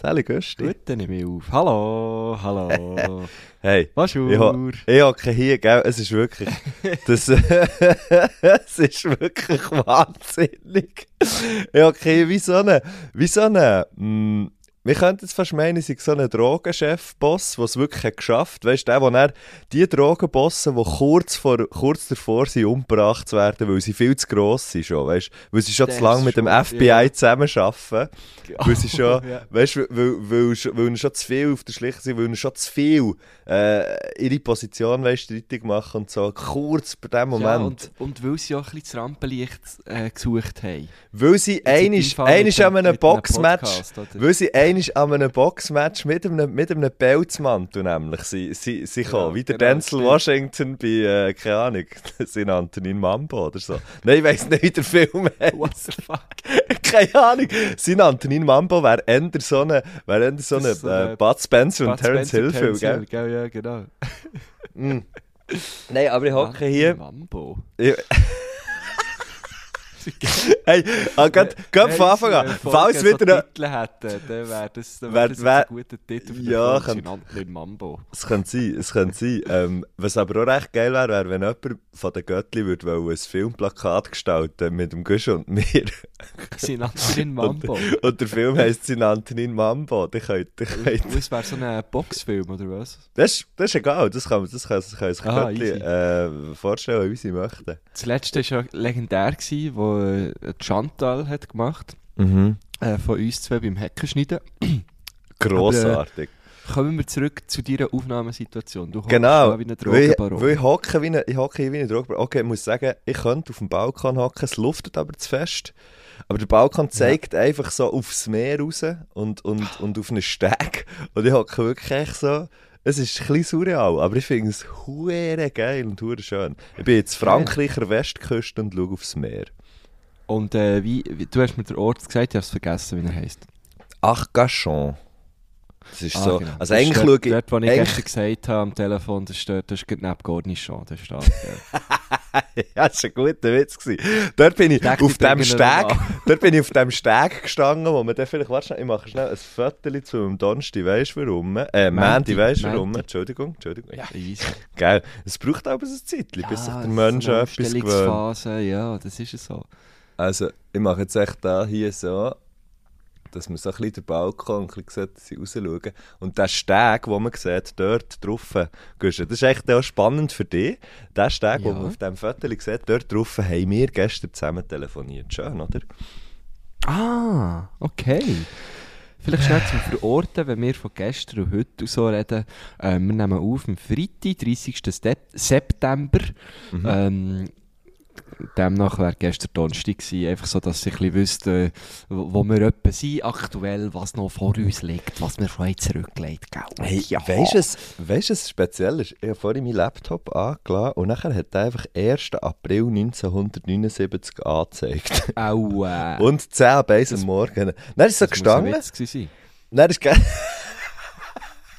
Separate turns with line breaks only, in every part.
Sally Gösti.
Gut, nehme ich auf. Hallo, hallo.
Hey,
Bonjour.
ich, ho ich hocke hier, gell, es ist wirklich, das, es ist wirklich wahnsinnig. Ich hocke hier wie so eine, wie so eine, mm, wir könnten jetzt fast meinen, ich sei so ein Drogenchef-Boss, der es wirklich hat geschafft hat. Weißt du, der, wo er die Drogenbossen, die kurz, vor, kurz davor sind, umgebracht zu werden, weil sie viel zu gross sind schon, weißt weil sie schon
Das
zu lange mit dem
schon,
FBI
ja.
zusammenarbeiten. Weil sie schon,
Ja.
weißt weil, weil, weil, schon zu viel auf der Schliche sind, weil ihnen schon zu viel äh, ihre Position weißt, streitig machen und so, kurz bei dem
Ja,
Moment.
und, und weil sie auch ein bisschen das Rampenlicht äh, gesucht haben.
weil sie einisch, einisch an einem Boxmatch, weil sie einisch an einem Boxmatch mit einem, mit einem Pelzmantel nämlich sie, sie, sie
Genau,
kommen, wie der
genau,
Denzel. Washington bei, äh, keine Ahnung, sie nannten ihn Mambo oder so. Nein, ich weiss nicht, wie der Film heißt.
What the fuck?
Keine Ahnung. Sie nannten ihn Mambo, wäre eher so eine, eher so eine
so
äh,
eine
Bud Spencer und
Bud
Terence
Spencer,
Hill Film,
Terence
gell?
Gell? Ja, genau.
Mm. Nein, aber ich hocke hier.
Mambo.
Ich, hey, ah, geht, geht von Anfang an. Falls wieder.
so Titel hätten, dann wäre das, dann
Wär-
wär das
wär-
ein guter Titel für den
Ja,
ihn Mambo.
Es könnte sein, es könnte sein. Ähm, was aber auch recht geil wäre, wäre, wenn jemand von den Göttli würde wollen, ein Filmplakat gestalten mit dem Gusch und mir.
Ihn Mambo.
Und, und der Film heisst, ihn Mambo. Die könnt, die könnt.
Und es wäre so ein Boxfilm, oder was?
Das, ist- das ist egal, das kann, das kann, das kann sich
Ah,
Göttli äh, vorstellen, wie sie möchten.
Das letzte war ja legendär, gewesen, wo äh, Chantal hat gemacht
Mhm.
äh, von uns zwei beim Heckenschneiden.
Grossartig.
Kommen wir zurück zu deiner Aufnahmesituation. Du
Genau,
wie ein Drogenbaron.
weil ich hocke wie eine, ich hocke hier wie ein Drogenbaron. Okay, ich muss sagen, ich könnte auf dem Balkon hocken, es luftet aber zu fest. Aber der Balkon zeigt einfach so aufs Meer raus und, und, und auf einen Steg. Und ich hocke wirklich echt so... Es ist ein bisschen surreal, aber ich finde es hure geil und hure schön. Ich bin jetzt Frankreicher Westküste und schaue aufs Meer.
Und äh, wie, wie, du hast mir den Ort gesagt, ich habe es vergessen, wie er heisst.
Arcachon. Das ist so...
genau.
Also
Das
eigentlich schaue ich...
Dort, wo ich gestern gesagt habe am Telefon, das dort, das ist neben Cornichon. Das steht, ja.
ja, das war ein guter Witz. Gewesen. Dort bin ich
Denk
auf
ich
dem Steg, dort bin ich auf dem Steg gestanden, wo man dann vielleicht, warte ich mache schnell ein Foto zu dem Donnerstag, weisst du warum? Äh, Mandy, weisst du warum? Entschuldigung, Entschuldigung. Ja,
Easy.
geil. Es braucht aber ein Zeitchen, bis sich der Mensch
so
etwas gewöhnt.
Ja, das ist es so.
Also, ich mache jetzt echt da hier so, dass man so ein bisschen den Balkon ein bisschen sieht, dass sie rausschauen. Und der Steg, den man sieht, dort drauf, das ist echt auch spannend für dich. Der Steg, den
Ja.
man auf diesem Foto sieht, dort drauf haben wir gestern zusammen telefoniert. Schön, oder?
Ah, okay. Vielleicht schnell zum Verorten, wenn wir von gestern und heute und so reden. Äh, wir nehmen auf am Freitag, 30. Sep- September.
Mhm.
Ähm, demnach wäre gestern Donnerstag gewesen, einfach so, dass ich ein wüsste, wo wir etwa sind aktuell, was noch vor uns liegt, was wir haben zurückgelegt gell?
Hey, weißt du, was- was speziell ist? Ich habe vorhin meinen Laptop angelassen und nachher hat er einfach 1. April 1979 angezeigt.
Aua.
Und 10 ab 1 am Morgen. Dann ist so gestanden. Dann ist ge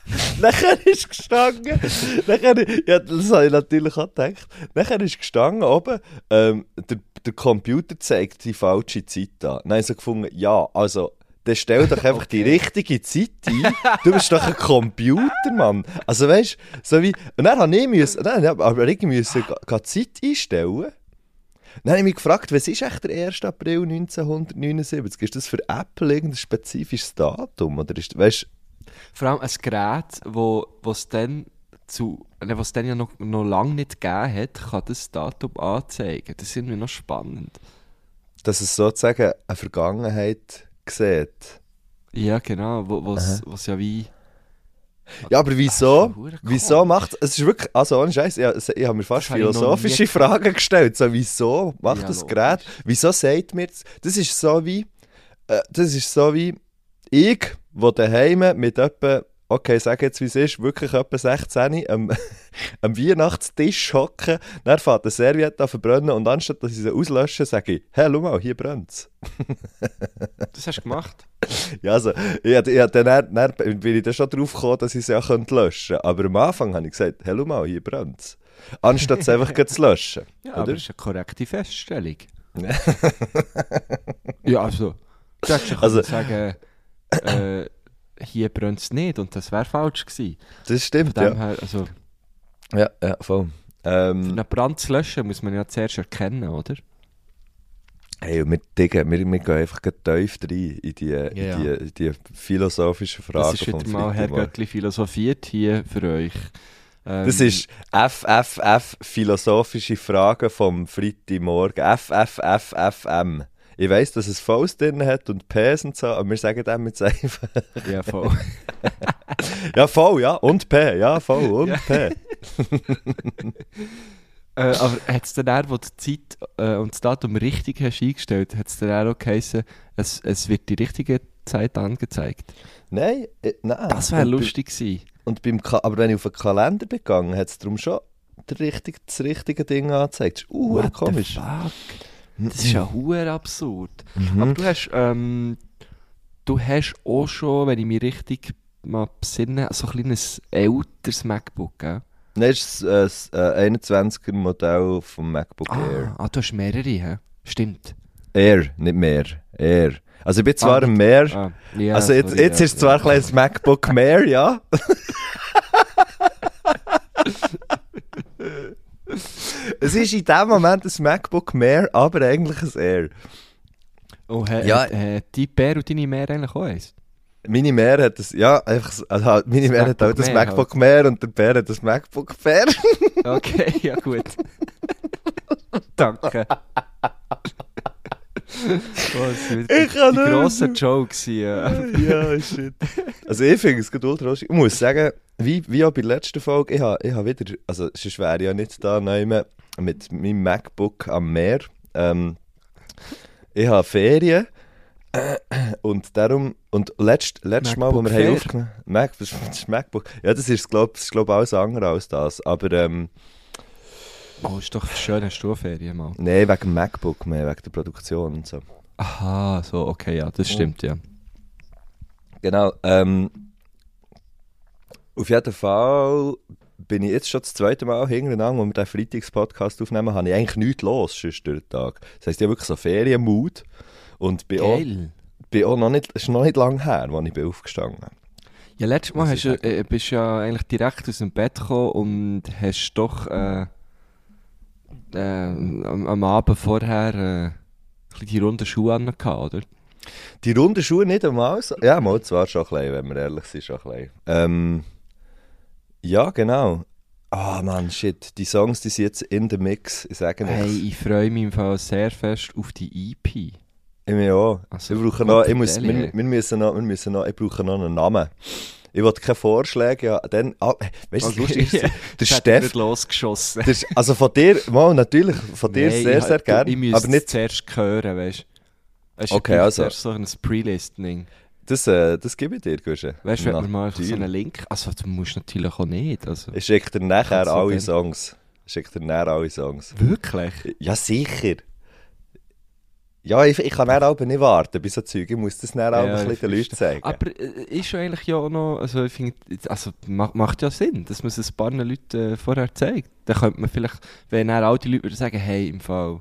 Nachher ist gestanden, nachher, ja, das habe ich natürlich auch gedacht, nachher ist gestanden oben, ähm, der, der Computer zeigt die falsche Zeit an. Dann habe ich so gefunden, ja, also, dann stell doch einfach die richtige Zeit ein. Du bist doch ein Computer, Mann. Also weißt du, so wie, und dann habe ich müssen, dann ich aber irgendwie müssen die Zeit einstellen. Dann habe ich mich gefragt, was ist echt der 1. April 1979? Ist das für Apple irgendein spezifisches Datum? Oder ist, weißt,
Vor allem ein Gerät, wo es dann zu, ne, was dann ja noch, noch lange nicht gegeben hat, kann das Datum anzeigen. Das ist irgendwie noch spannend.
dass es sozusagen eine Vergangenheit sieht.
Ja, genau, wo was was ja wie...
Ja, aber
Das
wieso? Wieso macht es ist wirklich also ohne Scheiß, ich, ich habe mir fast
Das
philosophische Fragen gestellt, so wieso macht
Ja,
das. Gerät? Wieso sagt mir das? Das ist so wie äh, das ist so wie Ich, wo daheim mit etwa, okay, sag jetzt wie es ist, wirklich etwa 16 am, am Weihnachtstisch hocken, dann fährt eine Serviette an verbrennen und anstatt dass ich sie auslösche, sage ich, hey, schau mal, hier brennt's.
Das hast du gemacht?
Ja, also, ich, ich, ich, dann, dann bin ich dann schon drauf gekommen, dass ich sie auch löschen könnte. Aber am Anfang habe ich gesagt, hey, schau mal, hier brennt's. Anstatt es einfach zu löschen.
Ja,
oder?
aber das ist eine korrekte Feststellung. ja, also, du hättest ja
Also-
sagen, äh, hier brennt es nicht und das wäre falsch gewesen.
Das stimmt, ja.
her, also,
Ja, ja, voll.
für
Ähm,
einen Brand zu löschen, muss man ja zuerst erkennen, oder?
hey, wir, Digga, wir, wir gehen einfach tief rein in die,
Ja.
in die, in die philosophischen Fragen
Das ist wieder mal Herr
Freitagmorgen.
Göttli philosophiert hier für euch. Ähm,
Das ist FFF, philosophische Fragen vom Freitagmorgen. FFFFM. Ich weiss, dass es Vs drin hat und Ps und so, aber wir sagen dem jetzt einfach.
Ja, voll.
Ja, voll, ja. Und P, ja, voll, und P.
äh, aber hat es dann auch, wo du die Zeit äh, und das Datum richtig hast eingestellt, hat es dann auch geheißen, es, es wird die richtige Zeit angezeigt?
Nein, äh, nein.
Das wäre lustig gewesen.
Und beim Ka aber wenn ich auf den Kalender bin gegangen, hat es darum schon richtig, das richtige Ding angezeigt. Das ist uh,
What the
komisch.
fuck? Das ist ja hure absurd.
Mhm.
Aber du hast, ähm, du hast auch schon, wenn ich mich richtig mal besinne, so ein kleines älteres MacBook, gell?
Nein, das ist das äh, 21er Modell vom MacBook Air.
Ah, ah, du hast mehrere, hä? Stimmt.
Air, nicht mehr. Air. Also ich bin zwar
Ah,
ein Mehr.
Ah, ja,
also jetzt,
sorry,
jetzt
ja,
ist es zwar ein kleines MacBook mehr, ja. es ist in dem Moment ein MacBook mehr, aber eigentlich ein Air.
Oh, he,
Ja.
Äh, die Bär und deine Mehr eigentlich auch eins?
Meine Mehr hat das, ja, einfach, so- also halt, meine
Das
Mehr hat auch das
Mehr
MacBook mehr und der Bär hat das MacBook Bär.
Okay, ja gut. Danke. Oh,
Ich kann
die grossen. Jokes hier.
ja, shit. Also ich finde es ultra lustig. Ich muss sagen, wie, wie auch bei der letzten Folge, ich habe ich ha wieder, also sonst wäre ja nicht da neu mit meinem MacBook am Meer. Ähm, ich habe Ferien und darum, und letzt, letztes Mal, wo wir haben aufgenommen Mac, das ist- MacBook, ja das ist glaube ich glaub, alles andere als das, aber ähm,
Oh, ist doch schön, hast du auch Ferien mal.
nein, wegen dem MacBook mehr, wegen der Produktion und so.
Aha, so, okay, ja, das stimmt, ja.
Genau. Ähm, auf jeden Fall bin ich jetzt schon das zweite Mal hintereinander, wo wir den Freitags-Podcast aufnehmen, habe ich eigentlich nichts los sonst durch den Tag. Das heisst, ich habe wirklich so Ferienmut und bin auch,
Geil.
bin auch noch nicht, ist noch nicht lange her, als ich bin aufgestanden bin.
Ja, letztes Mal hast du, äh, bist du ja eigentlich direkt aus dem Bett gekommen und hast doch äh, äh, am, am Abend vorher äh, die runden Schuhe an gehabt, oder?
Die runden Schuhe nicht einmal. Ja, mal zwar schon ein bisschen, wenn wir ehrlich sind, schon ein bisschen. Ähm, ja, genau. Ah, Mann, shit. Die Songs, die sind jetzt in the Mix. Ich sage
Hey,
nichts.
ich freue mich im Fall sehr fest auf die EP.
Ich mir auch.
Also,
wir brauchen noch, ich muss, wir, wir, müssen noch, wir müssen noch, ich brauche noch einen Namen. Ich will keine Vorschläge, ja, dann, ah, weißt du, das Lustige ist, der Steff,
losgeschossen.
der, also von dir, mal, natürlich, von dir
Nein,
sehr,
ich-
sehr gerne,
Ich müsste
aber nicht,
zuerst hören, weißt du?
Okay, also.
So ein Pre-Listening.
Das, äh, das gebe ich dir, Gusche.
Weißt du, wenn wir mal so einen Link. Also, du musst natürlich auch nicht. Also.
Ich schicke dir nachher alle
dann-
Songs. Ich schicke dir nachher alle Songs.
Wirklich?
Ja, sicher. Ja, ich, ich kann dann aber nicht warten bei so Zeug. Ich muss das dann auch
Ja,
ein bisschen den Leuten zeigen.
Aber äh, ist ja eigentlich ja auch noch, also ich finde, also macht, ja Sinn, dass man es ein paar Leuten äh, vorher zeigt. Dann könnte man vielleicht, wenn dann die Leute sagen, hey, im Fall,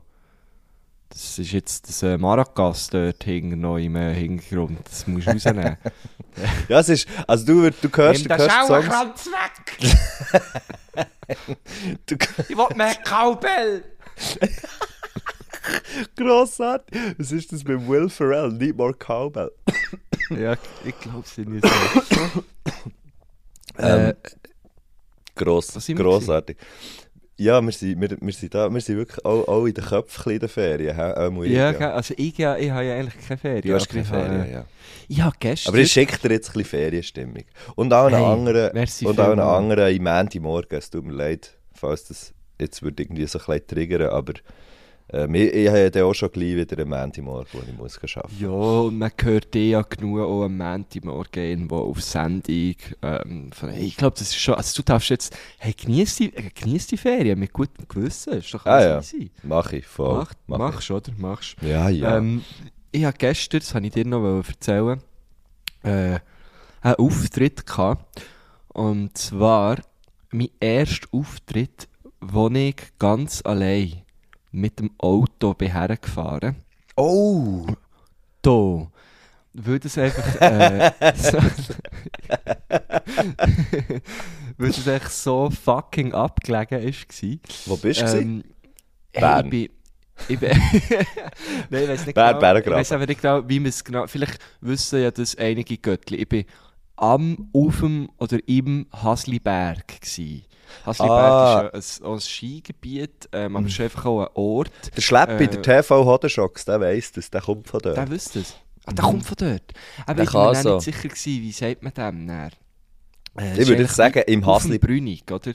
das ist jetzt das äh, Maracas dort hinten noch im äh, Hintergrund, das musst du rausnehmen.
Ja, es ist, also du, du hörst, du hörst Songs,
weg!
du,
Ich will mehr Cowbell!
grossartig. Was ist das mit Will Ferrell? Need more Cowbell.
ja, ich glaube es nicht so.
Ähm,
äh,
Gross, grossartig. Ja, wir sind, wir, wir sind da, wir sind wirklich auch, auch in den Köpfen in den Ferien. He? Ich,
ja, gell, also ich, ja, ich habe ja eigentlich keine Ferien.
Du hast keine Ferien,
äh,
ja.
Habe gestern...
Aber ich schicke dir jetzt ein bisschen Ferienstimmung. Und auch einen
Hey,
anderen, und auch einen anderen im Montagmorgen. Es tut mir leid, falls das jetzt würde irgendwie so ein bisschen triggern, aber Ähm, ich, ich habe ja auch schon gleich wieder einen Montagmorgen, wo ich muss arbeiten
Ja, und man hört eh ja genug auch am Montagmorgen irgendwo auf Sendung. Ähm, von- hey, ich glaube, das ist schon, also du darfst jetzt, hey, genieß die, äh, genieß die Ferien mit gutem Gewissen, ist doch
Ah,
alles
ja.
easy.
Mach ich, voll.
Mach,
Mach
machst, oder? Machst.
ich. Ja, ja.
Ähm, ich habe gestern, das wollte ich dir noch erzählen, äh, einen Auftritt gehabt. Und zwar mein erster Auftritt, wo ich ganz allein mit dem Auto hergefahren
oh!
Da. Weil das einfach. Äh, so, weil das echt so fucking abgelegen ist.
Wo bist du? gewesen?
Ähm, hey, ich bin. Ich bin Nein, ich weiß nicht
Bern-
genau. Ich weiß aber nicht genau, wie man es genau. Vielleicht wissen ja das einige Göttli. Ich bin am, auf dem oder im Hasliberg gsi. Hasliberg
Ah.
Ist ein, ein Skigebiet, ähm, aber es ist einfach auch ein Ort.
Der Schleppi,
äh,
der TV Hodenschocks, der weiss das, der kommt von dort.
Der wüsste es. Ah, der kommt von dort. Aber
Der
ich bin mir
so.
nicht sicher gewesen, wie sagt man dem näher? Äh,
ich würde jetzt sagen, im Hasli...
Brünig, oder?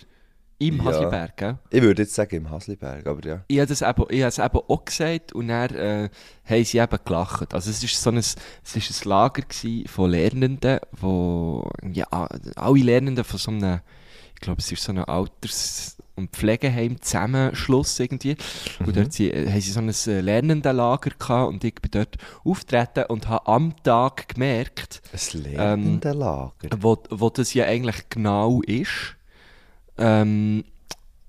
Im
Ja.
Hasliberg, gell?
Ich würde jetzt sagen, im Hasliberg, aber ja.
Ich habe es eben, ich habe es eben auch gesagt und dann äh, haben sie eben gelacht. Also es ist so ein, es ist ein Lager von Lernenden, wo ja, alle Lernenden von so einem, ich glaube es ist so ein Alters- und Pflegeheim Zusammenschluss irgendwie. Und dort sie, äh, haben sie so ein äh, Lernendenlager gehabt und ich bin dort auftreten und habe am Tag gemerkt,
Ein lernende Lager.
wo, wo das ja eigentlich genau ist. Ähm,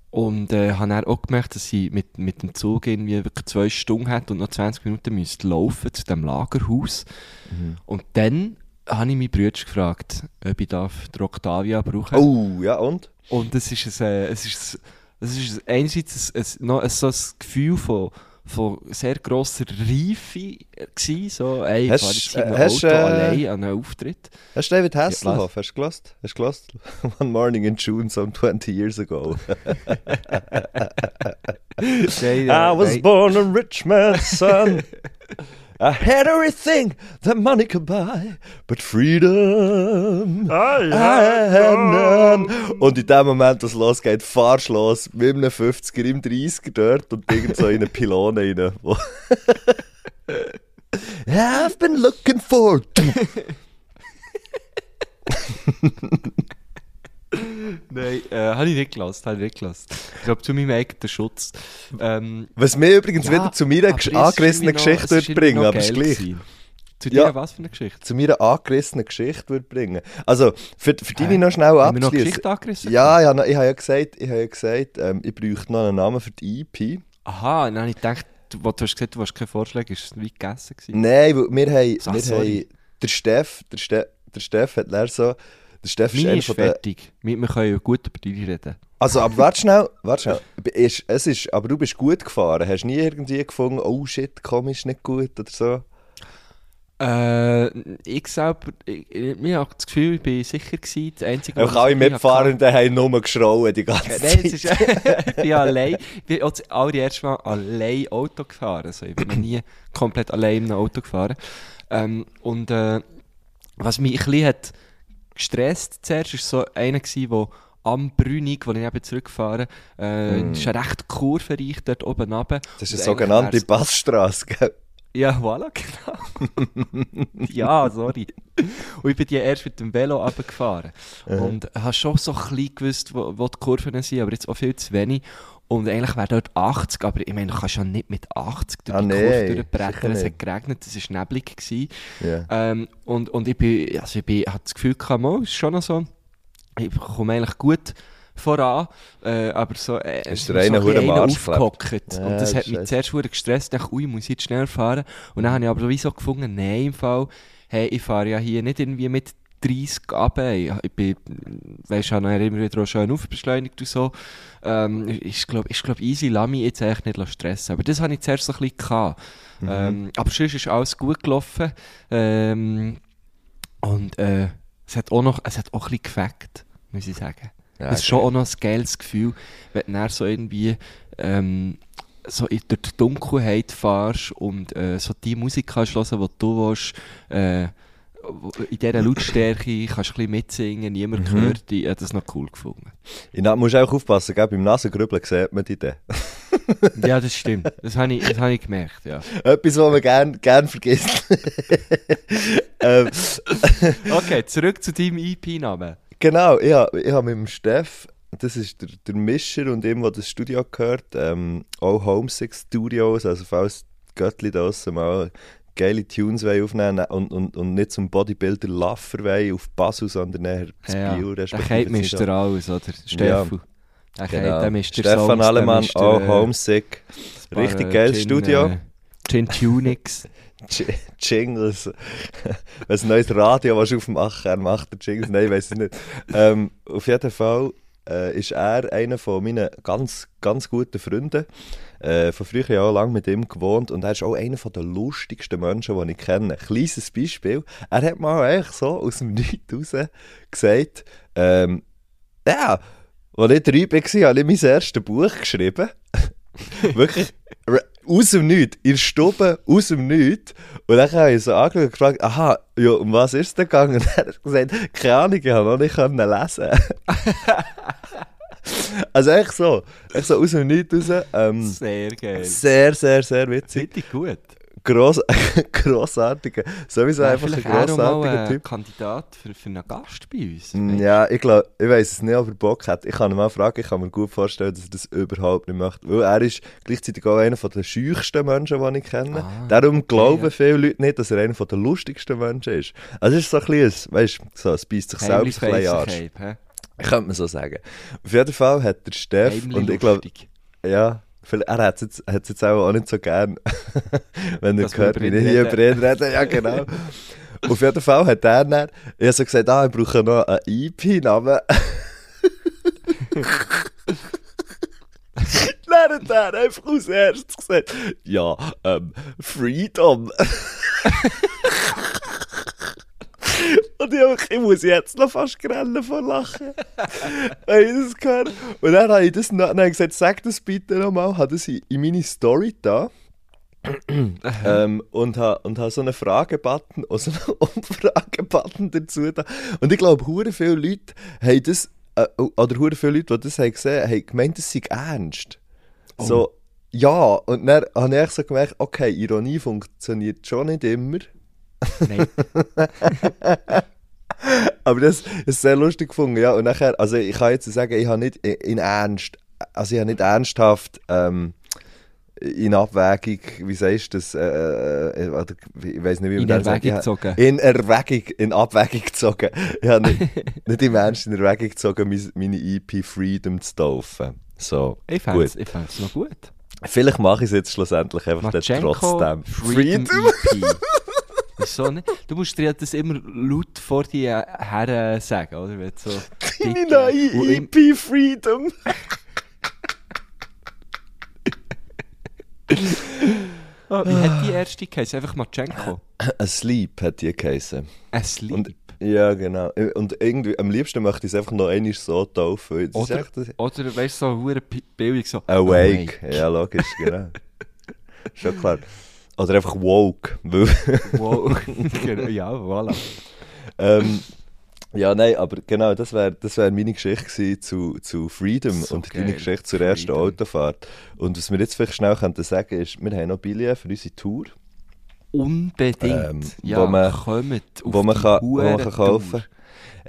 und äh, habe dann auch gemerkt, dass ich mit, mit dem Zug irgendwie wirklich zwei Stunden hatte und noch 20 Minuten müsste laufen zu dem Lagerhaus. Und dann habe ich meinen Bruder gefragt, ob ich darf den Octavia brauchen
Oh, ja und?
Und es ist, ein, äh, es ist, es ist einerseits ein, ein, noch ein, so ein Gefühl von, von sehr grosser Reife gewesen, so, ey, ich
Hast-
fahre jetzt
äh, hast,
Auto
äh,
allein an einen Auftritt.
Hast du David? Hasselhoff, hast du gelost? Hast du gelost? One morning in June, some 20 years ago. I was born a rich man's son. I had everything that money could buy, but freedom I had none. Und in dem Moment, was losgeht, fahrst los mit einem 50er im 30er dort und irgend so in eine Pylone rein. I've been looking for...
Nein, äh, habe ich nicht gelassen, habe ich nicht gelassen. Ich glaube, zu meinem eigenen Schutz. Ähm,
Was mich übrigens
ja,
wieder zu meiner angerissenen Geschichte würde bringen, aber ist gleich.
gewesen. Zu
Ja.
dir was für eine Geschichte?
Zu meiner angerissenen Geschichte würde bringen. Also, für, für deine noch schnell
wir noch. Geschichte angerissen?
Ja, ich habe, ich habe ja gesagt, ich, habe ja gesagt ähm, ich bräuchte noch einen Namen für die EP.
Aha, dann habe ich gedacht, du, du hast gesagt, du hast keine Vorschläge, ist es wie gegessen gewesen.
Nein, weil wir haben,
Ach,
wir
sorry.
haben der Steff, der, Ste der Steff hat leer so, der Steff ist einer von
fertig. Wir, wir können ja gut über dich reden.
Also, aber warte schnell, warte schnell. Ist, es ist, aber du bist gut gefahren. Hast du nie irgendwie gefunden, oh shit, komm, ist nicht gut oder so?
Äh, ich selber, ich, ich, ich habe das Gefühl, ich bin sicher gewesen. Das Einzige,
Auch
was
alle
ich hatte-
Mitfahrenden haben nur geschrauen die ganze Zeit.
Nein, es ist, ich bin allein. Ich bin auch das allererste Mal allein Auto gefahren. Also ich bin noch nie komplett allein in einem Auto gefahren. Ähm, und äh, was mich ein bisschen hat gestresst zuerst, war so einer, der am Brünig, wo ich eben zurückfahre, äh,
Mm.
ist eine recht kurvenreich dort oben runter.
Das ist eine sogenannte Passstraße, gell?
Ja, voilà, genau. ja, sorry. Und ich bin die erst mit dem Velo runtergefahren. Und habe schon so ein bisschen gewusst, wo, wo die Kurven sind, aber jetzt auch viel zu wenig. Und eigentlich wäre dort 80, aber ich meine, du kannst ja nicht mit 80 durch
Ah,
die
nee,
Kurve durchbrechen. Es hat geregnet, es war neblig.
Ja.
Ähm, und, und ich bin, also ich bin, hatte das Gefühl, gehabt, mal, es ist schon noch so, ich komme eigentlich gut voran, äh, aber so, äh,
Ist
so
der eine
ein aufgehockt.
Ja,
und das hat mich zuerst hure gestresst, dachte, ui, muss ich jetzt schnell fahren. Und dann habe ich aber sowieso gefunden, nein, im Fall, hey, ich fahre ja hier nicht irgendwie mit 30 runter. Ich, ich bin, weisst, dann immer wieder auch schön aufbeschleunigt und so. Ähm, ist, glaube ist, glaub, easy, lass mich jetzt eigentlich nicht stressen. Aber das hatte ich zuerst so ein bisschen gehabt.
Mhm.
Ähm, aber sonst ist alles gut gelaufen. Ähm, und äh, es hat auch noch, es hat auch ein bisschen gefackt, muss ich sagen.
Ja,
es ist schon auch noch ein geiles Gefühl, wenn du so irgendwie ähm, so in durch die Dunkelheit fährst und äh, so die Musik kannst hören, die du willst, äh, in dieser Lautstärke kannst du ein bisschen mitsingen, niemand hört dich. Ich habe das noch cool gefunden.
Ich musst auch aufpassen, gell? beim Nasengrübeln sieht man die dann.
Ja, das stimmt. Das habe ich, das hab ich gemerkt, ja.
Etwas, was man gern, gern vergisst. ähm,
Okay, zurück zu deinem EP-Namen.
genau, ich habe ich mit dem Steff, das ist der, der Mischer und ihm, der das Studio gehört, ähm, auch Homesick Studios, also falls Göttli da mal geile Tunes aufnehmen und, und, und nicht zum Bodybuilder Laffer auf Basel, sondern eher zu
Ja,
Biel.
der
respektive
Kate
zu
mischt
Nidau.
er alles, oder? Steffu. Der
Genau.
Der mischt der
Stefan Allemann, auch
der,
Homesick.
paar,
Richtig
äh,
geiles Studio.
Äh, Gin Tunix.
Jingles. Wenn ein neues Radio was aufmachen er macht der Jingles. Nein, weiß ich nicht. Ähm, auf jeden Fall äh, ist er einer von meinen ganz, ganz guten Freunden. Äh, von früher Jahren lang mit ihm gewohnt und er ist auch einer der lustigsten Menschen, die ich kenne. Kleines Beispiel. Er hat mal eigentlich so aus dem Nichts raus gesagt, ähm, ja, als ich drei war, habe ich mein erstes Buch geschrieben. Wirklich aus dem Nichts, in Stube, aus dem Nichts. Und dann habe ich so angeschaut und gefragt, aha, ja, um was ist es denn gegangen? Und er hat gesagt, keine Ahnung, ich habe noch nicht lesen. also echt so, echt so aus dem Nichts raus. Ähm,
Sehr geil.
sehr, sehr, sehr witzig.
Richtig gut.
Gross, grossartiger, sowieso
Wäre
einfach ein grossartiger Typ.
Kandidat für, für einen Gast bei uns.
Mm, Ja, ich glaube, ich weiß es nicht, ob er Bock hat. Ich kann ihn mal fragen, ich kann mir gut vorstellen, dass er das überhaupt nicht möchte. Weil er ist gleichzeitig auch einer der scheuchsten Menschen, die ich kenne.
Ah,
Darum glauben
ja.
viele Leute nicht, dass er einer der lustigsten Menschen ist. Also es ist so ein bisschen, weißt du, so, es beißt sich selbst ein bisschen Arsch.
Cape?
Könnte man so sagen. Auf jeden Fall hat der Steff,
Heimlich
und ich glaube, ja, er hat es jetzt, hat's jetzt auch, auch nicht so gern, wenn er hört, wie ich hier über ihn rede. Ja, genau. Auf jeden Fall hat er dann, ich habe so gesagt, ah, ich brauche noch einen EP-Namen. Dann hat er einfach aus erstes gesagt, ja, ähm, Freedom. Und ich, ich muss jetzt noch fast grellen vor Lachen. Habe ich das gehört? Und dann habe ich das noch, dann gesagt, sag das bitte nochmal, habe das in, in meine Story da. ähm, und habe und ha so einen Fragebutton, also einen Umfragebutton dazu da. Und ich glaube, hure viele Leute haben das, äh, oder hure viele Leute, die das haben gesehen haben, gemeint, das sei ernst. So, ja, und dann habe ich so gemerkt, okay, Ironie funktioniert schon nicht immer.
Nein.
Aber das ist sehr lustig gefunden, ja. Und nachher, also ich kann jetzt sagen, ich habe nicht in Ernst, also ich habe nicht ernsthaft ähm, in Abwägung, wie sagst du das, äh, äh, oder, ich weiß nicht, wie man
In
das sagt.
Erwägung
Ich habe-
gezogen.
In Erwägung, in Abwägung gezogen. Ich habe nicht, nicht im Ernst in Erwägung gezogen, mein- meine EP Freedom zu taufen. So,
Ich fände es noch gut.
Vielleicht mache ich es jetzt schlussendlich einfach trotzdem.
Freedom EP. Wieso nicht? Du musst dir das immer laut vor dir her sagen, oder? Wenn so Titel-
neue EP Freedom.
Ah, Wie hat die erste geheißen? Einfach Matschenko.
Asleep hat die geheißen.
Ein Sleep.
Und, ja, genau. Und irgendwie, am liebsten möchte ich es einfach noch einmal so taufen. Das
Oder,
echt das-
oder weißt du, so Pi- Bildung so.
Awake. Ja, logisch, genau. Schon klar. Oder einfach woke.
Wow. Genau, ja, voilà.
ähm, ja, nein, aber genau, das wäre das wär meine Geschichte zu, zu Freedom
So
und
geil.
deine Geschichte zur ersten
Freedom.
Autofahrt. Und was wir jetzt vielleicht schnell könnten sagen ist, wir haben noch Billionen für unsere Tour,
Unbedingt.
Ähm,
ja,
wo man-
kommt auf
wo man,
die
kann, wo man kann kaufen kann.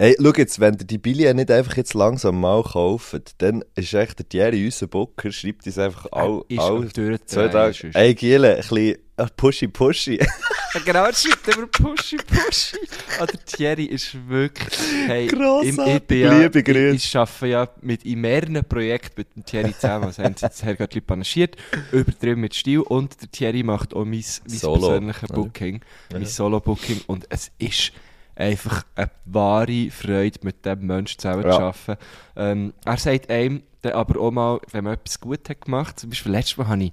Hey, schau jetzt, wenn ihr die Billionen nicht einfach jetzt langsam mal kauft, dann ist echt der Thierry, unser Booker, schreibt uns einfach all,
ist
all zwei Tage, ey Giele, ein bisschen äh, pushy pushy.
Ja, genau, er schreibt immer Pushy Pushy. Ah, der Thierry ist wirklich. Hey,
Grossartig.
ich ja,
Liebe Grüße.
Ich, ich arbeite ja mit in mehreren Projekten mit dem Thierry zusammen. Also haben sie jetzt Herr Göttli panaschiert, übertrieben mit Stil und der Thierry macht auch mein, mein
Solo,
persönliches? Booking, mein Solo-Booking und es ist einfach eine wahre Freude, mit diesem Menschen zusammen zu
Ja.
arbeiten. Ähm, er sagt einem dann aber auch mal, wenn man etwas gut hat gemacht, zum Beispiel letztes Mal habe ich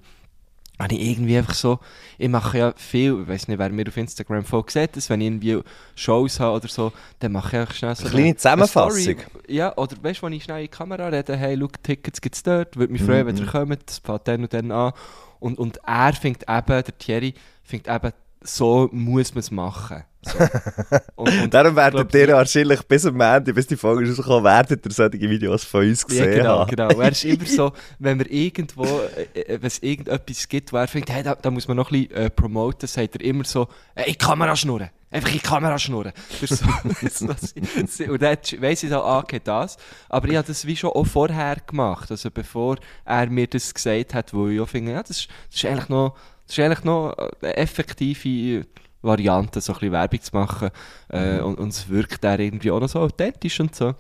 habe ich irgendwie einfach so, ich mache ja viel, ich weiß nicht, wer mir auf Instagram folgt, sieht das, wenn ich irgendwie Shows habe oder so, dann mache ich einfach schnell so
Eine kleine Zusammenfassung.
Story. Ja, oder weißt du, wenn ich schnell in die Kamera rede, hey, schau, Tickets gibt es dort, würde mich freuen,
Mhm.
wenn ihr kommt, das fängt dann und dann an. Und, und er findet eben, der Thierry findet eben, so muss man es machen. So. Und, und
Darum werdet ihr wahrscheinlich bis am Ende, bis die Folge rauskommt, werdet ihr solche Videos von uns gesehen
Ja, genau,
haben.
genau. Und Er ist immer so, wenn wir irgendwo, äh, äh, wenn es irgendetwas gibt, wo er findet, hey, da, da muss man noch ein bisschen äh, promoten, sagt er immer so, hey, in Kamera schnurren. Einfach in die Kamera schnurren. Das so, und dann weiss ich so, ah, das. Aber ich habe das wie schon auch vorher gemacht, also bevor er mir das gesagt hat, wo ich auch finde, ja, das ist, das ist eigentlich noch, das ist eigentlich noch eine effektive Variante, so ein bisschen Werbung zu machen. Äh, und, und es wirkt dann irgendwie auch noch so authentisch und so.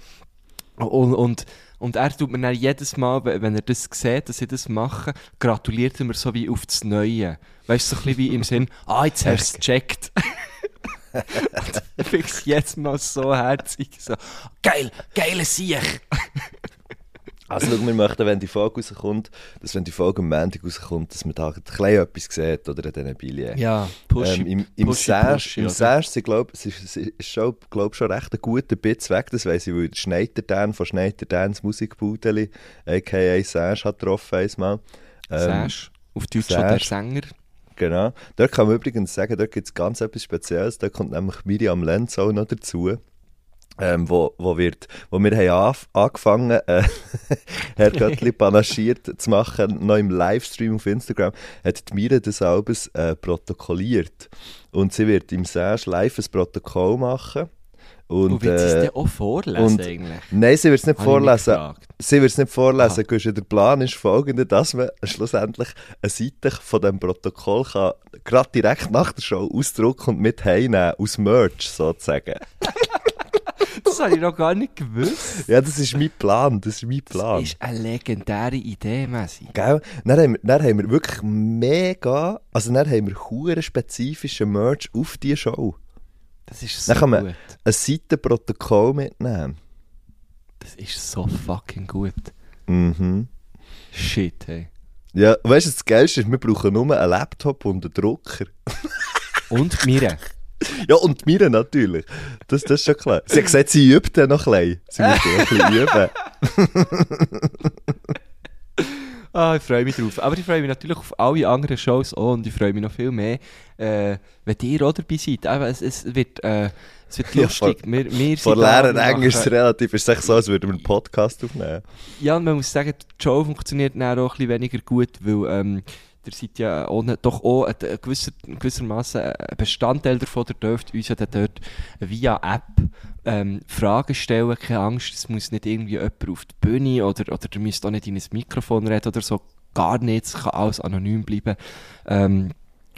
Und, und, und er tut mir dann jedes Mal, we- wenn er das sieht, dass ich das mache, gratuliert er mir so wie auf das Neue. Weißt du, so ein bisschen wie im Sinn, ah, jetzt hast du es gecheckt. und ich finde es jetzt mal so herzig. So, geil, geile Sieg.
Also schau, wir möchten, wenn die Folge rauskommt, dass wenn die Folge am Montag rauskommt, dass man da ein bisschen etwas sieht, oder an diesen Billionen.
Ja, pushy,
Ähm, Im im Sash, im? Sash sie, glaub, es ist, ist schon, glaub, schon recht ein guter Bits weg, das weiss ich, weil der Schneider Dan von Schneider Dans Musikbudeli, a.k.a. Sash, hat getroffen einmal. Ähm,
Sash, auf Deutsch schon der. Sänger.
Genau. Dort kann man übrigens sagen, dort gibt es ganz etwas Spezielles. Da kommt nämlich Miriam Lenz auch noch dazu. Ähm, wo, wo, wird, wo wir haben angefangen äh, Herr Göttli panaschiert zu machen, noch im Livestream auf Instagram, hat die Mira des Albers äh, protokolliert. Und sie wird im Sash live ein Protokoll machen. Und,
Und wird sie es
äh,
auch vorlesen
und-
eigentlich?
Nein, sie wird es nicht
Habe
vorlesen. Sie wird es nicht vorlesen. Gusch, der Plan ist folgender, dass man schlussendlich eine Seite von dem Protokoll kann, gerade direkt nach der Show ausdrucken und mit heimnehmen, aus Merch sozusagen.
Das habe ich noch gar nicht gewusst.
Ja, das ist mein Plan, das ist mein Plan.
Das ist eine legendäre Idee, Messi.
Gell? Dann haben, wir, dann haben wir wirklich mega, also dann haben wir hure spezifischen Merch auf die Show.
Das ist so
Dann kann man
gut.
ein Seitenprotokoll mitnehmen.
Das ist so fucking gut.
Mhm.
Shit, hey.
Ja, weißt du, das Geilste ist, wir brauchen nur einen Laptop und einen Drucker.
Und Mire.
Ja, und Mira natürlich. Das, das ist schon klar. Sie hat gesagt, sie übt dann noch ein bisschen. Sie muss noch ein bisschen üben.
Ah, ich freue mich drauf. Aber ich freue mich natürlich auf alle anderen Shows auch und ich freue mich noch viel mehr, äh, wenn ihr auch dabei seid. Eben, es, es wird, äh, es wird
Ja,
lustig. wir, wir sind da,
leeren
wir
Englisch ist es relativ, ist es so, als würden wir einen Podcast aufnehmen.
Ja, und man muss sagen, die Show funktioniert dann auch ein bisschen weniger gut, weil ähm, ihr seid ja auch nicht, doch auch ein, ein gewisser, gewissermaßen ein Bestandteil davon, ihr dürft uns ja dort via App ähm, Fragen stellen, keine Angst, es muss nicht irgendwie jemand auf die Bühne oder, oder ihr müsst auch nicht in ein Mikrofon reden oder so, gar nichts, kann alles anonym bleiben. Ähm,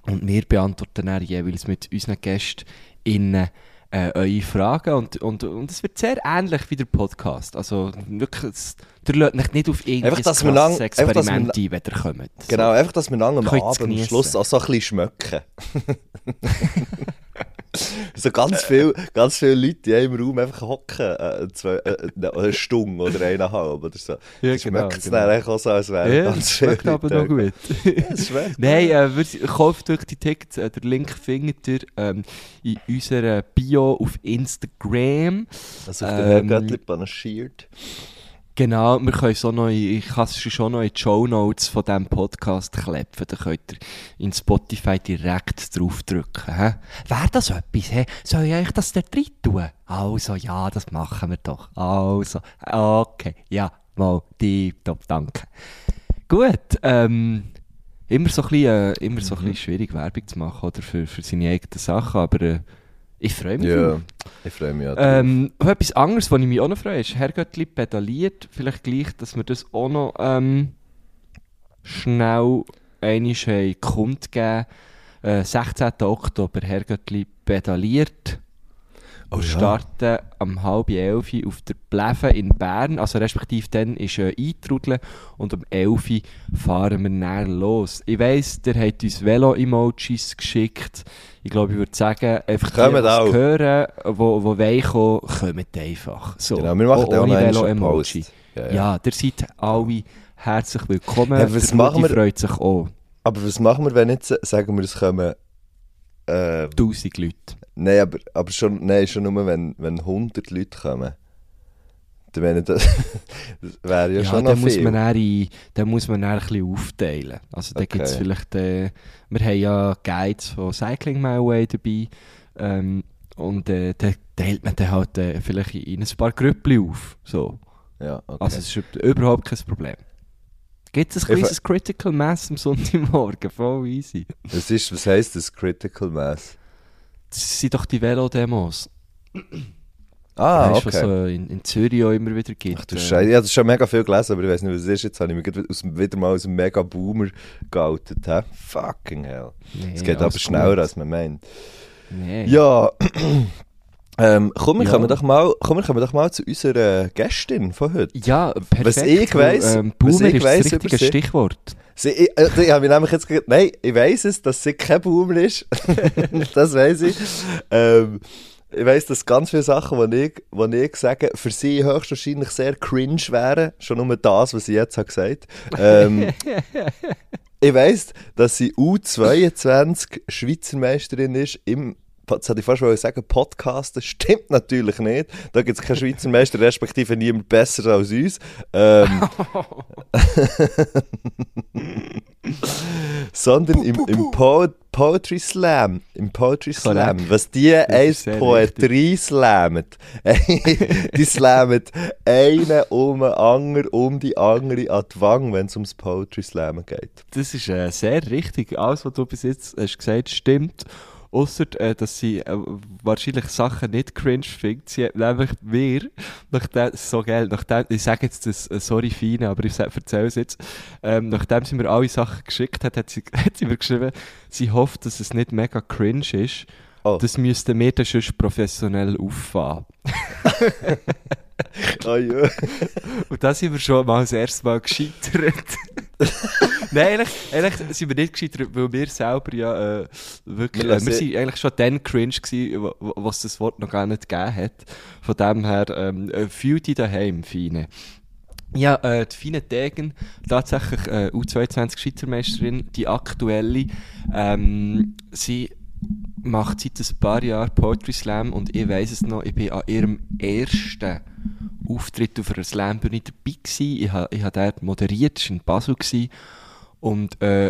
und wir beantworten dann jeweils mit unseren Gästen innen äh, eure Fragen und, und, und es wird sehr ähnlich wie der Podcast. Also wirklich, ihr lasst euch nicht auf irgendein krasses
lang-
Experiment ein, wenn ihr kommt.
Genau, einfach, dass wir lang am Abend am. Schluss auch so ein bisschen schmecken. so ganz viele ganz viel Leute die im Raum einfach hocken, äh, zwei, äh, ne, eine Stunde oder eineinhalb oder so.
Ja,
Das
genau,
schmeckt es
genau.
eigentlich auch so, als wären
Ja,
ganz viele
schmeckt aber noch gut.
Ja, es schmeckt.
Nein, äh, würd- kauft euch die Tickets. Äh, den Link findet ihr ähm, in unserer Bio auf Instagram.
Also auf
ähm,
Herr Göttli panaschiert.
Genau, wir können so noch, in- ich kann es schon noch in die Show Notes von diesem Podcast klepfen. Da könnt ihr in Spotify direkt draufdrücken. Hä? Wäre das etwas? Hä? Soll ich euch das da drin tun? Also, ja, das machen wir doch. Also, okay, ja, mal, tipptopp, danke. Gut, ähm, immer so ein bisschen, äh, immer so ein bisschen schwierig Werbung zu machen oder für, für seine eigenen Sachen, aber äh, ich freue mich.
Ja, ich freue mich auch.
Ähm, etwas anderes, was ich mich auch noch freue, ist, Herr Göttli pedaliert. Vielleicht gleich, dass wir das auch noch ähm, schnell einmal kundgeben. Äh, 16. Oktober, Herr Göttli pedaliert.
Oh ja.
starten am halb elf auf der Pleven in Bern. Also respektive dann ist äh, eintrudeln und um 11 Uhr fahren wir näher los. Ich weiss, der hat uns Velo-Emojis geschickt. Ich glaube, ich würde sagen, einfach die,
Kommt
die es hören, wo, wo wollen kommen, kommt einfach. So.
Genau, wir machen
auch ohne Velo-Emoji.
Ja,
Ja,
ja.
ihr seid alle herzlich willkommen.
Ja, was
Der
machen wir-
freut sich auch.
Aber was machen wir, wenn jetzt, sagen wir, es kommen... Äh,
1000 Leute.
nein, aber, aber schon, nein, schon nur, wenn, wenn 100 Leute kommen. Dann meine, das, das wäre ja,
Ja,
schon noch
dann muss, man dann muss man dann ein bisschen aufteilen. Also da
Okay.
gibt's vielleicht, äh, wir haben ja Guides von Cycling My Way dabei. Ähm, und äh, dann teilt man dann halt äh, vielleicht in, in ein paar Grüppli auf. So.
Ja, okay.
Also es ist üb- überhaupt kein Problem. Gibt es ein kleines Critical Mass am Sonntagmorgen? Voll easy.
was, ist, was heisst das Critical Mass?
Das sind doch die Velodemos.
Ah,
Weißt du, was
okay.
so in, in Zürich auch immer wieder gibt.
Ach du
Äh,
Scheiße, ich habe schon mega viel gelesen, aber ich weiß nicht, was es ist. Jetzt habe ich mich aus, wieder mal aus einem mega Boomer geoutet. hä? Fucking hell.
nee,
Es geht
alles
aber schneller,
gut.
als man meint.
Nee.
Ja, ähm, komm, wir
Ja.
kommen doch mal, komm, wir kommen doch mal zu unserer Gästin von heute.
Ja, perfekt.
Was ich weiss-
ähm,
was ich
ist
weiss
das richtige
sie-
Stichwort.
Sie, ich, äh, ich habe nämlich jetzt gesagt, nein, ich weiss es, dass sie kein Boomer ist. das weiss ich. Ähm, ich weiss, dass ganz viele Sachen, die ich, die ich sage, für sie höchstwahrscheinlich sehr cringe wären. Schon nur das, was ich jetzt habe gesagt ähm, Ich weiss, dass sie U22 Schweizer Meisterin ist im Jetzt hätte ich fast wollen sagen, Podcasten stimmt natürlich nicht. Da gibt es keinen Schweizer Meister, respektive niemand besser als uns. Ähm, sondern im, im po Poetry Slam. Im Poetry Slam. Was die
sehr
Poetrie slammen. die slammen einen um den anderen, um die andere an die Wange, wenn es ums Poetry Slammen geht.
Das ist äh, sehr richtig. Alles, was du bis jetzt hast gesagt stimmt. Ausser, äh, dass sie äh, wahrscheinlich Sachen nicht cringe findet. Sie hat nämlich mir, nachdem, so geil, nachdem, ich sage jetzt das, äh, sorry Feine, aber ich erzähle es jetzt, ähm, nachdem sie mir alle Sachen geschickt hat, hat sie, hat sie mir geschrieben, sie hofft, dass es nicht mega cringe ist.
Oh.
Das müssten wir dann sonst professionell auffahren.
Oh ja.
Und da sind wir schon mal das erste Mal gescheitert. Nein, eigentlich, eigentlich sind wir nicht gescheitert, weil wir selber ja äh, wirklich.
Wir
äh, wir sind eigentlich schon dann cringe gewesen, wo- wo- was das Wort noch gar nicht gegeben hat. Von dem her, ähm, äh, fühl dich daheim, Feine. Ja, äh, die Fine Degen, tatsächlich äh, U22 Schweizer Meisterin, die aktuelle. Ähm, sie macht seit ein paar Jahren Poetry Slam und ich weiss es noch, ich bin an ihrem ersten Auftritt auf einer Slam-Bühne dabei gewesen. Ich habe ich ha dort moderiert, das war in Basel. Gewesen. Und äh,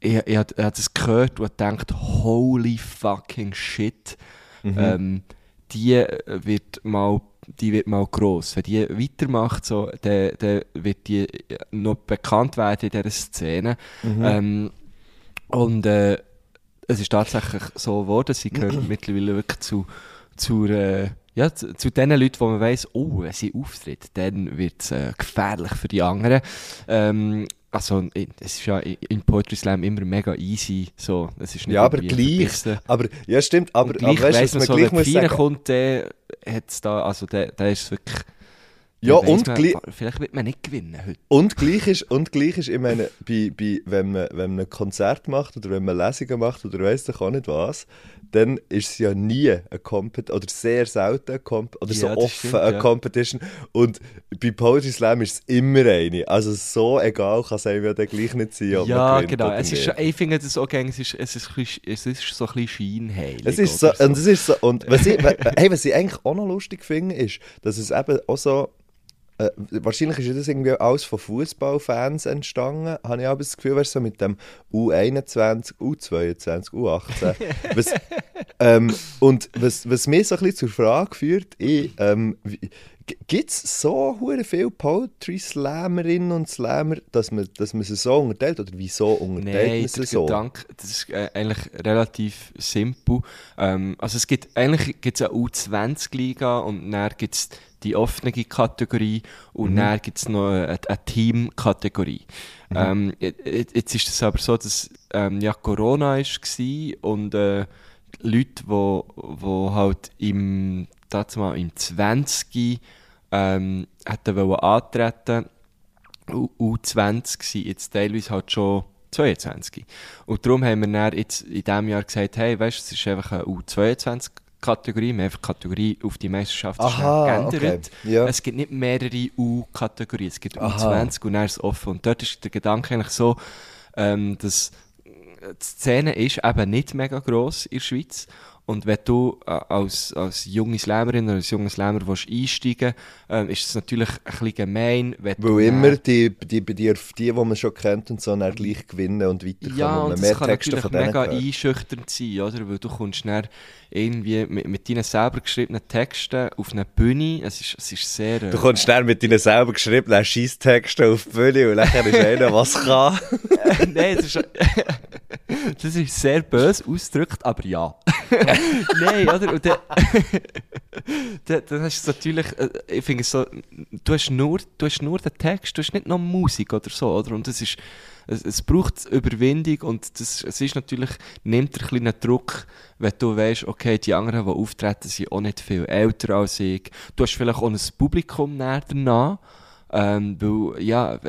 ich, ich, hab- ich habe das gehört und gedacht, holy fucking shit. Ähm, die wird mal die wird mal gross. Wenn die weitermacht, so, dann, dann wird die noch bekannt werden in dieser Szene. Ähm, und äh, es ist tatsächlich so geworden, sie gehört mittlerweile wirklich zu, zu, äh, ja, zu, zu den Leuten, wo man weiss, oh, wenn sie auftritt, dann wird es äh, gefährlich für die anderen. Ähm, also, es ist ja i- im Poetry Slam immer mega easy, so, es ist nicht
Ja, aber gleich. Aber, ja, stimmt, aber,
Und
aber weißt
weiss man
man
so,
gleich
wenn
muss
Feine
sagen?
kommt, der hat's da, also der, der ist wirklich...
Ja, und
man, Vielleicht wird man nicht gewinnen heute.
Und gleich ist, und gleich ist ich meine, bei, bei, wenn, man, wenn man ein Konzert macht oder wenn man Lesungen macht oder weiss doch auch nicht was, dann ist es ja nie eine Competition, oder sehr selten eine Comp oder so
Ja, das
offen
stimmt,
eine
ja.
Competition. Und bei Poetry Slam ist es immer eine. Also so egal kann es einem ja dann gleich nicht sein, ob
Ja, genau. Es ist, ich finde das auch gängig, es ist, es ist, es ist so ein bisschen scheinheilig.
Es ist so,
oder
und es ist so, und was ich, hey, was ich eigentlich auch noch lustig finde, ist, dass es eben auch so, äh, wahrscheinlich ist das irgendwie alles von Fußballfans entstanden, habe ich aber das Gefühl, weißt, so mit dem U21, U22, U18. was, ähm, und was, was mich so ein bisschen zur Frage führt, ich, ähm, Gibt es so viele Poetry-Slammerinnen und Slammer, dass man, dass man sie so unterteilt? Oder wieso unterteilt
Nein,
man sie so?
Gedanke, das ist äh, eigentlich relativ simpel. Ähm, also es gibt, eigentlich gibt es eine U20-Liga und dann gibt es die offene Kategorie und
Mhm.
dann gibt es noch eine, eine Team-Kategorie.
Mhm.
Ähm, jetzt ist es aber so, dass ähm, ja, Corona war und äh, Leute, wo halt im, dazu mal im 20 ähm, hätten wollen antreten U- U20 sind jetzt teilweise halt schon 22. Und darum haben wir dann jetzt in diesem Jahr gesagt, hey, weißt du, es ist einfach eine U22-Kategorie, wir haben einfach Kategorie auf die Meisterschaft
Aha,
geändert.
okay. Ja.
Es gibt nicht mehrere U-Kategorien, es gibt
Aha.
U20 und dann ist es offen. Und dort ist der Gedanke eigentlich so, ähm, dass die Szene ist eben nicht mega gross in der Schweiz Und wenn du äh, als, als junge Slammerin oder als junger Slammer willst einsteigen ähm, ist es natürlich ein bisschen gemein, wenn
Weil immer die, die, die, die, die man schon kennt und so, dann gleich gewinnen und weiterkommen.
Ja,
und
und das kann natürlich mega einschüchternd sein, oder? Weil du kommst dann irgendwie mit, mit deinen selber geschriebenen Texten auf eine Bühne. Es ist, es ist sehr... äh,
Du kommst dann mit deinen selber geschriebenen Scheisstexten auf die Bühne und dann ist einer, was kann.
Nein, das ist, das ist sehr böse ausgedrückt, aber ja. Nein, oder? Und dann, dann, dann hast du es natürlich, äh, ich finde es so, du hast, nur, du hast nur den Text, du hast nicht noch Musik oder so, oder? Und das ist, es, es braucht Überwindung und das, es ist natürlich, nimmt ein bisschen Druck, wenn du weißt, okay, die anderen, die auftreten, sind auch nicht viel älter als ich. Du hast vielleicht auch ein Publikum näher danach, ähm, weil, ja,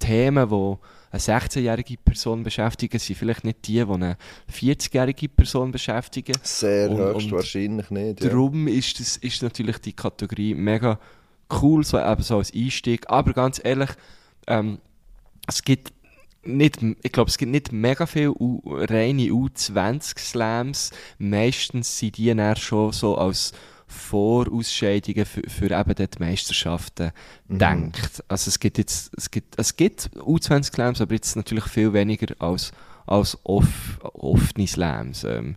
Themen, die eine 16-jährige Person beschäftigen, sind vielleicht nicht die, die eine 40-jährige Person beschäftigen.
Sehr
Und-
höchstwahrscheinlich nicht. Ja.
Darum ist, das, ist natürlich die Kategorie mega cool, so, eben so als Einstieg. Aber ganz ehrlich, ähm, es gibt nicht, ich glaube, es gibt nicht mega viele U reine U20-Slams. Meistens sind die dann schon so als Vorausscheidungen für, für eben dort die Meisterschaften denkt. Also es gibt jetzt, es gibt, es gibt U20-Slams, aber jetzt natürlich viel weniger als als off, offene Slams. Ähm,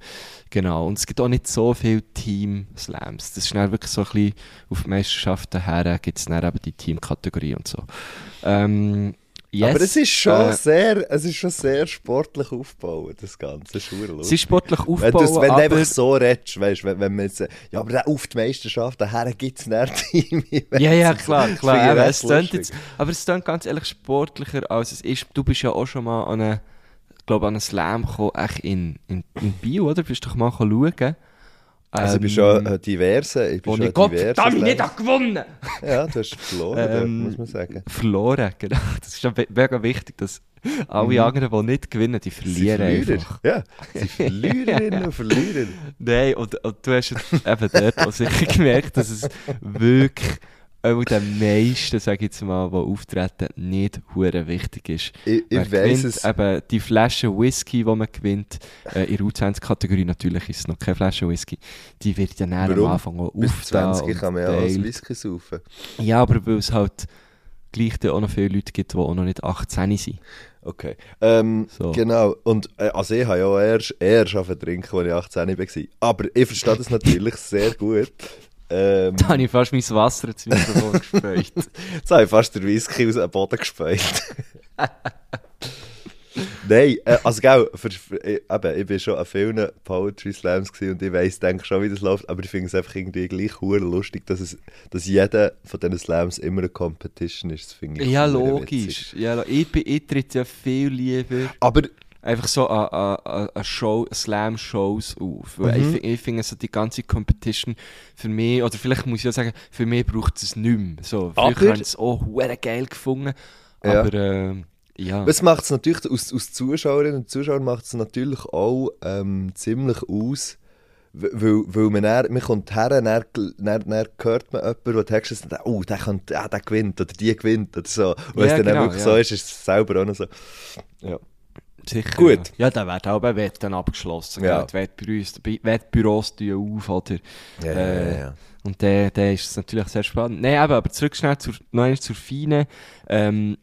genau. Und es gibt auch nicht so viele Team-Slams. Das ist dann wirklich so ein bisschen auf Meisterschaften her, gibt es dann eben die Team-Kategorie und so. Ähm, yes,
Aber es ist schon
äh,
sehr, es ist schon sehr sportlich aufgebaut, das Ganze. Das
es ist sportlich
Wenn
aufgebaut,
du, wenn du
aber...
einfach so redest, weißt, wenn, wenn man jetzt, ja, aber dann auf die Meisterschaft, daher gibt es ein Team.
Ja, ja, klar, klar.
recht
es jetzt, aber es klingt ganz ehrlich sportlicher, als es ist. Du bist ja auch schon mal an eine, ich glaube, an einen Slam gekommen, echt in, in, in Bio, oder? Bist doch mal schauen.
Also ich bin
Ähm,
schon äh, diverse, ich bin schon
ich Gott
diverse
verdammt nicht
Slams.
habe gewonnen!
Ja, du hast verloren,
Ähm,
muss man sagen.
Verloren, genau. Das ist ja mega wichtig, dass alle anderen, die nicht gewinnen, die
Mhm. Sie
verlieren
verlieren.
einfach.
Ja, sie Verliererinnen und Verlierer.
Nein, und, und du hast eben dort auch sicher gemerkt, dass es wirklich auch den meisten, sage ich jetzt mal, die auftreten, nicht hure wichtig ist.
Ich, ich
gewinnt,
es.
Eben die Flasche Whisky, die man gewinnt, äh, in der U20-Kategorie natürlich ist es noch keine Flasche Whisky, die wird dann am
Warum?
Anfang auch
Bis
aufgetan
20
und
kann man ja auch ein Whisky saufen.
Ja, aber weil es halt gleich auch noch viele Leute gibt, die auch noch nicht 18 sind.
Okay. Ähm,
So.
Genau. Und äh, also ich habe ja auch erst, erst angefangen zu trinken, als ich 18 war. Aber ich verstehe das natürlich sehr gut. Ähm,
Da habe ich fast mein Wasser ins Mikrofon gespeut.
Jetzt habe ich fast den Whisky aus dem Boden gespeut. Nein, äh, also gell, für, für, ich, eben, ich bin schon an vielen Poetry Slams gewesen und ich weiss, denke schon, wie das läuft, aber ich finde es einfach irgendwie gleich lustig, dass, es, dass jeder von diesen Slams immer eine Competition ist. Das finde ich
ja,
witzig.
logisch. Ja, ich, bin- ich tritt ja viel lieber
Aber
einfach so an, an, an, Show, Slam-Shows auf. Weil
Mhm.
ich, ich finde so die ganze Competition für mich, oder vielleicht muss ich auch sagen, für mich braucht es nicht mehr. So, früher habe ich es auch geil gefunden,
Ja.
aber ähm, ja.
es macht es natürlich, aus, aus Zuschauerinnen und Zuschauern macht es natürlich auch ähm, ziemlich aus, weil, weil man, dann, man kommt her, dann, dann, dann hört man jemanden, der ist, oh, der, könnte, ja, der gewinnt oder die gewinnt oder so. Und
Ja,
es dann
genau,
wirklich
ja.
so ist, ist es selber auch noch so. Ja.
Sicher.
Gut.
Ja, dann werden auch Wetten abgeschlossen.
Ja.
Die Wettbüros, die Wettbüros tun auf, oder?
Ja,
Äh,
ja, ja.
Und dann dann ist es natürlich sehr spannend. Nein, aber, aber zurück schnell zur, noch einmal zur Fine. Ähm,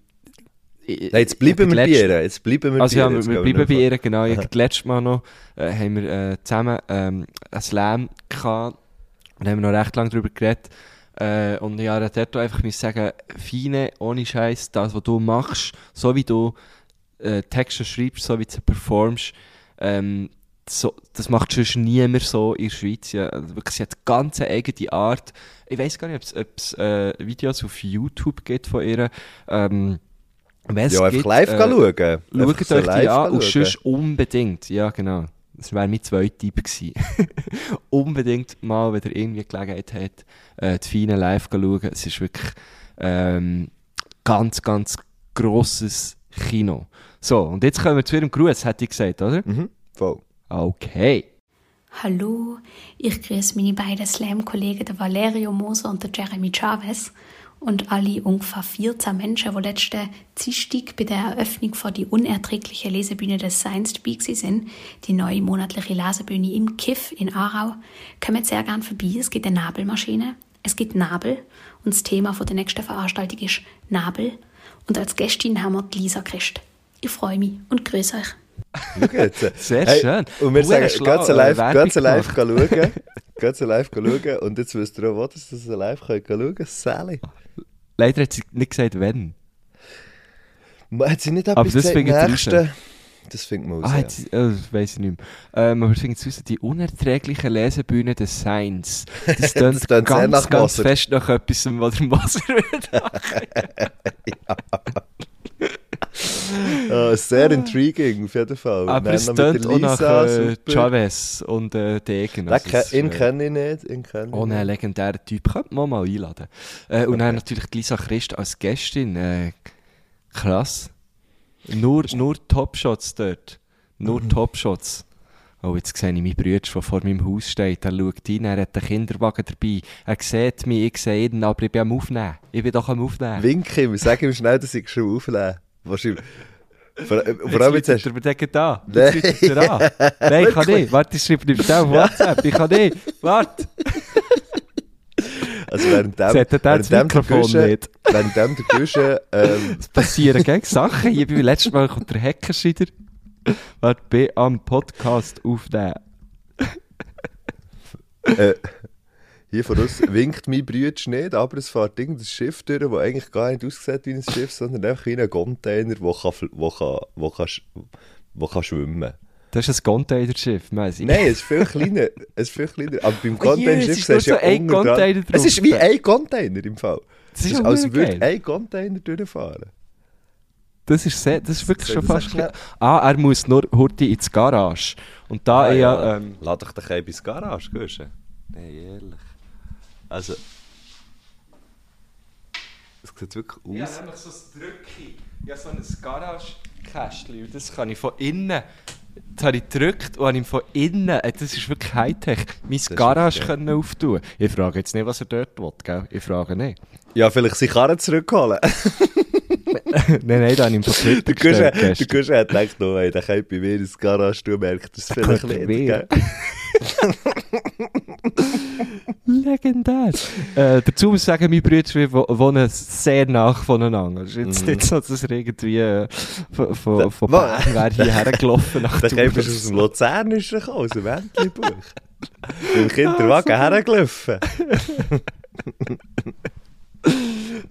ich-
Nein, jetzt bleiben wir bei ihr. Jetzt bleiben wir
Also
bei
ja,
ihr.
wir, bleiben bei ihr, genau. Ich, das letzte Mal noch äh, haben wir äh, zusammen ähm, einen Slam gehabt und haben wir noch recht lange darüber geredet. Äh, und ja, hat dort einfach müssen sagen, Fine, ohne Scheiß, das, was du machst, so wie du äh, Texte schreibst, so wie du sie performst, ähm, so, das macht schon niemand so in der Schweiz. Ja. Also wirklich, sie hat eine ganz eigene Art. Ich weiß gar nicht, ob es äh, Videos auf YouTube gibt von ihr. Ähm,
Ja, einfach
gibt,
live
äh,
schauen.
Schaut
Einfach
euch
so
die an und sonst unbedingt, ja genau, das wäre mein zweiter Tipp gewesen. unbedingt mal, wenn ihr irgendwie Gelegenheit habt, äh, die Feine live schauen. Es ist wirklich ähm, ganz, ganz grosses Kino. So, und jetzt kommen wir zu ihrem Gruß, hätte ich gesagt, oder?
Mhm, voll.
Okay.
Hallo, ich grüße meine beiden Slam-Kollegen, der Valerio Moser und der Jeremy Chavez. und alle ungefähr 14 Menschen, die letzte Dienstag bei der Eröffnung von die unerträgliche Lesebühne des Science dabei sind, die neue monatliche Lesebühne im Kiff in Aarau, kommen sehr gern vorbei. Es gibt eine Nabelmaschine, es gibt Nabel und das Thema von der nächsten Veranstaltung ist Nabel und als Gästin haben wir die Lisa Christ. Ich freue mich und grüße euch.
Jetzt.
Sehr
Hey,
schön.
Und wir sagen,
äh,
live,
Werbung
ganz live schauen. Ganz live schauen. Und jetzt wisst ihr auch, wo dass ihr live schauen könnt. Sally.
Leider hat sie nicht gesagt, wenn.
Hat sie nicht
Aber
etwas
das
gesagt?
findet
Nächste? Das findet man
Ah,
raus.
hat sie, äh, das weiss ich nicht mehr. Ähm, aber ich finde es raus, die unerträgliche Lesebühne des Seins. Das tönt ganz,
nach
ganz
Moser.
fest nach etwas, was der Moser würde.
Ah, sehr intriguing, auf jeden Fall.
Aber es tönt auch nach äh. Chavez und äh, Degen. Also
ke- ihn
äh,
kenne ich nicht. Ihn kenne ich
Oh, ein legendärer Typ. Könnte man mal einladen. Äh, und dann natürlich Lisa Christ als Gästin. Äh, krass. Nur, nur Topshots dort. Nur
Mhm.
Topshots. Oh, jetzt sehe ich meinen Bruder, der vor meinem Haus steht. Er schaut rein, er hat einen Kinderwagen dabei. Er sieht mich, ich sehe ihn, aber ich bin am Aufnehmen. Ich bin doch am Aufnehmen.
Wink ihm, sag ihm schnell, dass ich schon aufnehmen. Wahrscheinlich. Vor, vor allem jetzt hast
da.
Nein.
An. Nein, ich kann nicht. Warte, ich schreibe ihm schnell auf WhatsApp. Ich kann nicht. Warte.
Also
das
währenddem der
Mikrofon
Guschen-
nicht.
Währenddem der Guschen, ähm,
Es passieren gell Sachen. Hier beim letzten Mal kommt der Heckerscheider. Warte, bin am Podcast aufnehmen.
äh, hier von uns winkt mein Bruder nicht, aber es fährt irgendein Schiff durch, das eigentlich gar nicht aussieht wie ein Schiff, sondern einfach wie ein Container, der kann, wo kann, wo kann, sch- wo kann schwimmen
Das ist ein Containerschiff, ich.
Nein, es ist viel kleiner. Es ist viel kleiner. Aber beim
Oh
Containerschiff
es ist nur
siehst du
so ein
unten dran-
Container
Es ist wie ein Container im Fall.
Das
Es
ist
als würde ein Container durchfahren.
Das ist, sehr, das ist wirklich
Soll
schon fast...
erklären?
Ah, er muss nur heute ins Garage. Und da
Ah,
ich
ja.
ja... Ähm,
Lass dich doch ein bis Garage, Guschen. Nein, ehrlich. Also... Es sieht wirklich
Ja,
aus.
nämlich so ein Drücki. Ja, so ein Garagekästchen. Und das kann ich von innen. Das habe ich gedrückt und habe ihm von innen. äh, Das ist wirklich Hightech. Mein Garage können auftun. Ich frage jetzt nicht, was er dort will, gell? Ich frage nicht.
Ja, vielleicht seine Karren zurückholen.
nein, nein, da habe ich ihm von gestern.
Guschen hat gedacht, no, hey, der kommt bei mir ins Garage, du merkst das vielleicht nicht. gell?
Legendär. äh, dazu muss ich sagen, meine Brüder wohnen sehr nach voneinander. Ist jetzt
Mhm.
nicht so, dass er irgendwie äh, von, von, von Bern wäre hierher gelaufen
ist aus dem Luzernischen gekommen, aus dem Kinderwagen hergelaufen.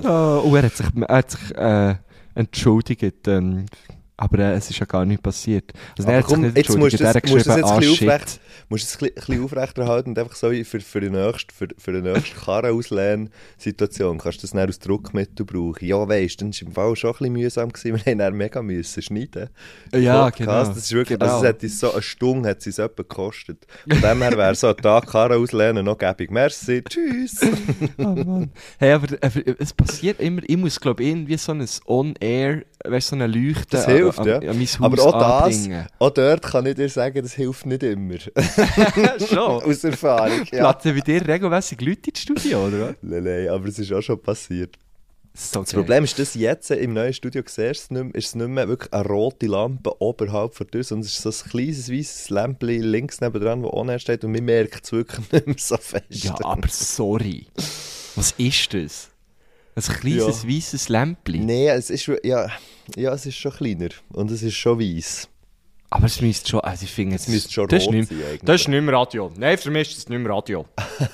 Ah, und er hat sich, er hat sich äh, entschuldigt. Ähm, aber äh, es ist ja gar nicht passiert. Also, er hat sich
jetzt musst
Er hat geschrieben, ah, shit.
Musst du das ein bisschen aufrechterhalten und einfach so für, für die nächste, für, für die nächste Karren-Ausleihn-Situation kannst du das dann als Druckmittel brauchen. Ja, weißt du, dann war im Fall schon ein bisschen mühsam. Gewesen. Wir haben dann mega müssen schneiden.
Ja,
Podcast.
genau.
Das ist wirklich,
genau.
also es hat uns so eine Stunde hat es uns etwa gekostet. Von dem her wäre so ein Tag Karren auslehnen noch gäbig. Merci, tschüss.
Oh Mann. Hey, aber, aber es passiert immer, ich muss glaube irgendwie so ein On-Air, weißt so eine Leuchte
Das hilft,
an,
ja.
an, an mein Haus
Aber auch das,
anbringen.
auch dort kann ich dir sagen, das hilft nicht immer.
Schon.
Aus Erfahrung, ja.
Laden bei dir regelmäßig Leute ins Studio, oder?
Nein, nein, aber es ist auch schon passiert.
So
Das Problem ist, dass jetzt im neuen Studio siehst, du nicht mehr, ist es nicht mehr wirklich eine rote Lampe oberhalb von dir, sondern es ist so ein kleines weißes Lämpchen links nebendran, das on steht und man merkt es wirklich nicht mehr so fest.
Ja, aber sorry. Was ist das? Ein kleines
Ja.
weißes Lämpchen.
Nein, es ist, ja, ja, es ist schon kleiner und es ist schon weiß.
Aber es müsste schon, also ich finde, es
Es müsste schon
das ist nicht,
sein.
Das ist nicht mehr Radio. Nein, für mich ist das nicht mehr Radio.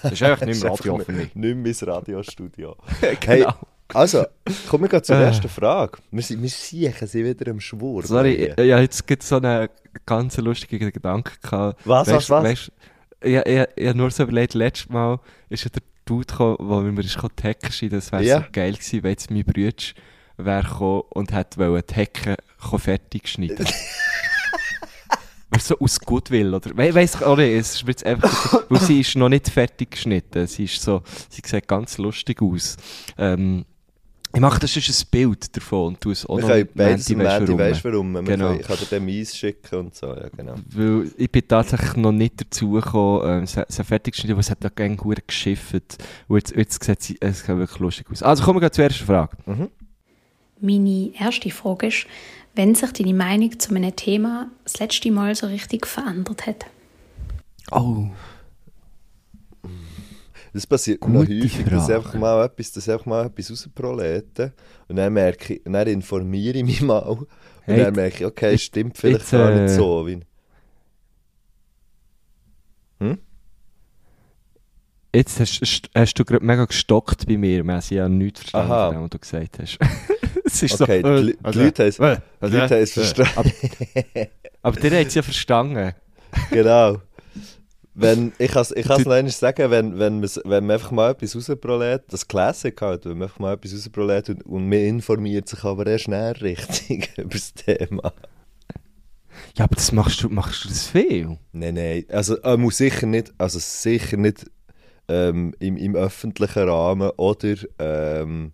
Das ist einfach nicht mehr Radio für mich.
Nicht mehr mein Radiostudio.
Genau.
Hey, also, kommen wir gleich zur
Äh.
ersten Frage. Wir, sind- wir siechen sie wieder am Schwur.
Sorry, ich, ja, jetzt gibt es so einen ganz lustigen Gedanken gehabt.
Was, was, was?
Weißt, ich, ich, ich habe nur so überlegt, letztes Mal ist ja der Dude gekommen, wo mir schneiden. Das wäre
Ja.
so geil gewesen, wenn jetzt mein Bruder wäre gekommen und hätte wollen die Hecke kommen fertig schneiden. Weißt du, so aus Goodwill, oder? We weiss ich auch nicht, es ist jetzt einfach, weil sie ist noch nicht fertig geschnitten. Sie ist so, sie sieht ganz lustig aus. Ähm, Ich mache das ist ein Bild davon und tue es auch
Wir
noch
weißt
du
du warum? Wir
Genau.
können, ich kann dir den Mais schicken und so, ja genau.
Weil ich bin tatsächlich noch nicht dazu gekommen, ähm, es es fertig zu schneiden, aber es hat da gerne gut geschifft. Und jetzt, jetzt sieht es, es sieht wirklich lustig aus. Also kommen wir zur ersten Frage.
Meine erste Frage ist, wenn sich deine Meinung zu einem Thema das letzte Mal so richtig verändert hat.
Oh.
Das passiert mir noch
Gute
häufig, dass einfach mal etwas, dass einfach mal etwas rausprolete und dann merke ich, und dann informiere ich mich mal und
Hey,
dann merke ich, okay,
jetzt-
stimmt vielleicht
jetzt,
gar
äh,
nicht so. Wie...
Jetzt hast, hast- hast du gerade mega gestockt bei mir. Wir haben ja nichts verstanden
Aha.
was du gesagt hast. es ist
Okay,
so,
die, Lü- die Leute haben es
äh,
die Leute haben es
äh,
verstanden.
Aber, aber der hat es ja verstanden.
genau. Wenn, ich kann es ich noch einmal sagen, wenn, wenn, wenn man einfach mal etwas rausprolet, das Classic halt, wenn man einfach mal etwas rausprolet und, und man informiert sich aber erst näher richtig über das Thema.
Ja, aber das machst du, machst du das viel?
Nein, nein, also er muss sicher nicht, also sicher nicht ähm, im, im öffentlichen Rahmen oder ähm,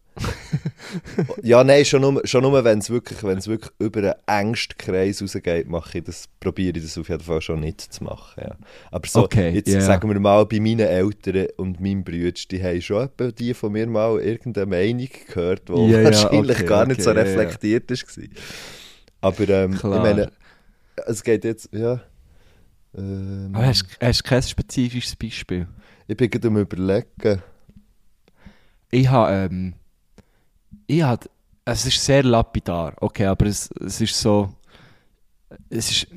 ja, nein, schon nur, schon nur wenn es wirklich, wenn's wirklich über einen engsten Kreis rausgeht, mache ich das, probiere ich das auf jeden Fall schon nicht zu machen. Ja. Aber so,
Okay,
jetzt
ja.
sagen wir mal, bei meinen Eltern und meinem Bruder, die haben schon etwa die von mir mal irgendeine Meinung gehört, die
ja,
wahrscheinlich
okay,
gar nicht so
okay, ja.
reflektiert war. Aber ähm, ich meine, es geht jetzt, ja. Ähm,
Aber hast, hast du kein spezifisches Beispiel?
Ich bin gerade am überlegen.
Ich habe, ähm, ich habe, es ist sehr lapidar, okay, aber es, es ist so, es ist,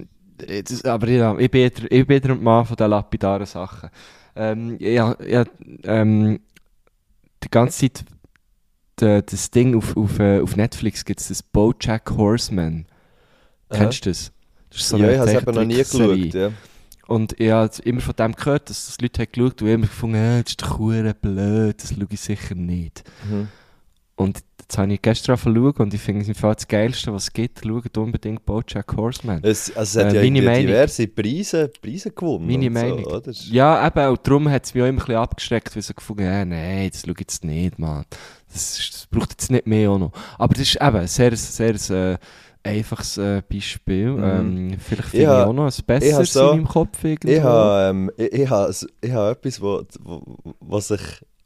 es, aber ja, ich bin ich bin ein Mann von den lapidaren Sachen. Ähm, ich, ich, ähm, die ganze Zeit, de, das Ding auf, auf, äh, auf Netflix gibt es das Bojack Horseman. Kennst du das? Das ist so
ja, ich habe es eben noch nie geschaut. Ja.
Und ich habe immer von dem gehört, dass das Leute haben geschaut und immer gefunden, äh, das ist doch blöd, das schaue ich sicher nicht.
Mhm.
Und jetzt habe ich gestern angefangen und ich finde es im Fall das Geilste, was es gibt. Schaut unbedingt Bojack Horseman.
Es, also es hat
Äh,
ja
meine Meinung.
diverse Preise, Preise gewonnen.
Meine Meinung.
So, oder?
Ja, eben, und darum hat es mich auch immer ein bisschen abgeschreckt, weil ich so gefunden habe, äh, nein, das schaue ich jetzt nicht, Mann. Das, das braucht jetzt nicht mehr auch noch. Aber das ist eben ein sehr, sehr äh, einfaches äh, Beispiel.
Mhm.
Ähm, vielleicht
Ich
finde ich
ha-
auch noch ein
ich
besseres
so-
in meinem Kopf irgendwo.
Ich habe ähm, ich, ich ha, ich ha etwas, wo, wo, was sich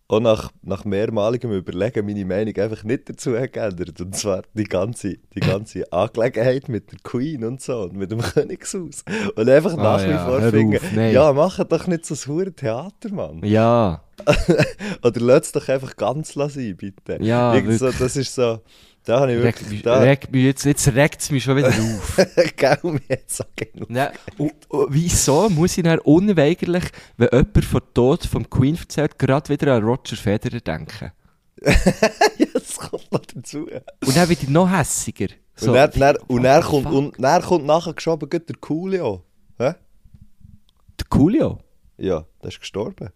auch nach, nach mehrmaligem Überlegen meine Meinung einfach nicht dazu hat geändert. Und zwar die ganze, die ganze Angelegenheit mit der Queen und so und mit dem Königshaus. Und einfach
Ah,
nach wie
ja,
vor finden,
auf,
ja, mach doch nicht so ein hure Theater, Mann.
Ja,
Oder lass doch einfach ganz sein, bitte.
Ja,
so, das ist so, da habe ich wirklich,
mich,
da,
regt mich jetzt, jetzt regt es mich schon wieder auf.
gell, mir jetzt so genug.
Ja, und, und wieso muss ich dann unweigerlich, wenn jemand von Tod vom Queen erzählt, gerade wieder an Roger Federer denken?
ja, das kommt noch dazu.
Und dann wird ich noch hässiger. So,
und dann, dann, und dann
the
kommt, und dann kommt nachher geschoben der Coolio. Hä?
Der Coolio.
Ja, der ist gestorben.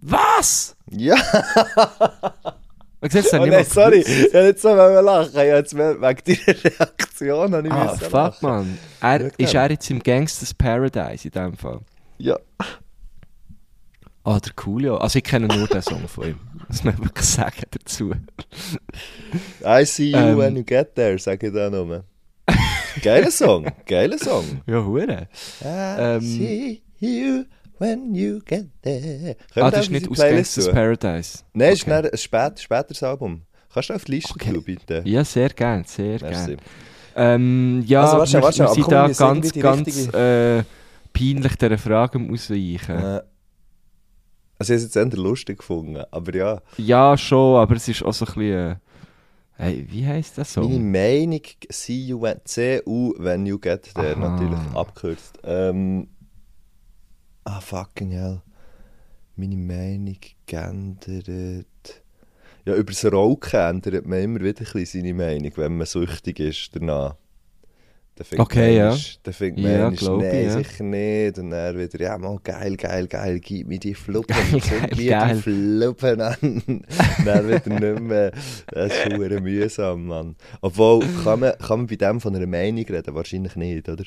Was?
Ja,
Ich sehe es
oh,
dann
nein,
nicht
sorry, ich wollte nicht so lachen. Ich jetzt mehr wegen deiner Reaktion habe ich
Ah, fuck,
lachen.
man. Er,
Ja,
ist
klar.
er jetzt im Gangsters Paradise in dem Fall?
Ja.
Ah, der Coolio. Also ich kenne nur den Song von ihm. Das muss man wirklich sagen dazu.
I see you
Ähm.
when you get there, sage ich da nur. Geiler Song, geiler Song.
Ja, hure.
I
Ähm.
see you when you get there.
Ah,
Können wir
das ist nicht aus
tun?
Paradise.
Nein, es ist
Okay.
dann ein spät, späteres Album. Kannst du auf die Liste
Okay.
tun, bitte?
Ja, sehr gern, sehr
Merci.
gern. Ähm, ja,
Also, warte,
wir,
warte,
wir
aber
sind da
wir
ganz, ganz äh, peinlich dieser Frage Ausweichen.
Äh, also ich habe es jetzt eher lustig gefunden, aber ja.
Ja, schon, aber es ist auch so ein bisschen... Äh, hey, wie heisst das so?
Meine Meinung, see you when, CU, when you get there,
Aha.
natürlich abgekürzt. Ähm, ah, fucking hell. Meine Meinung geändert. Ja, über das Rauchen ändert man immer wieder ein bisschen seine Meinung, wenn man süchtig ist danach. Dann findet
Okay,
man
ja.
Dann findet
Ja,
man, nein,
ich, ja.
sicher nicht. Und dann wieder, ja, mal geil, geil, geil, gib mir die Fluppen,
Geil, geil,
mir
geil.
die Fluppen an. dann wieder nicht mehr. Das ist mühsam, Mann. Obwohl, kann man, kann man bei dem von einer Meinung reden? Wahrscheinlich nicht, oder?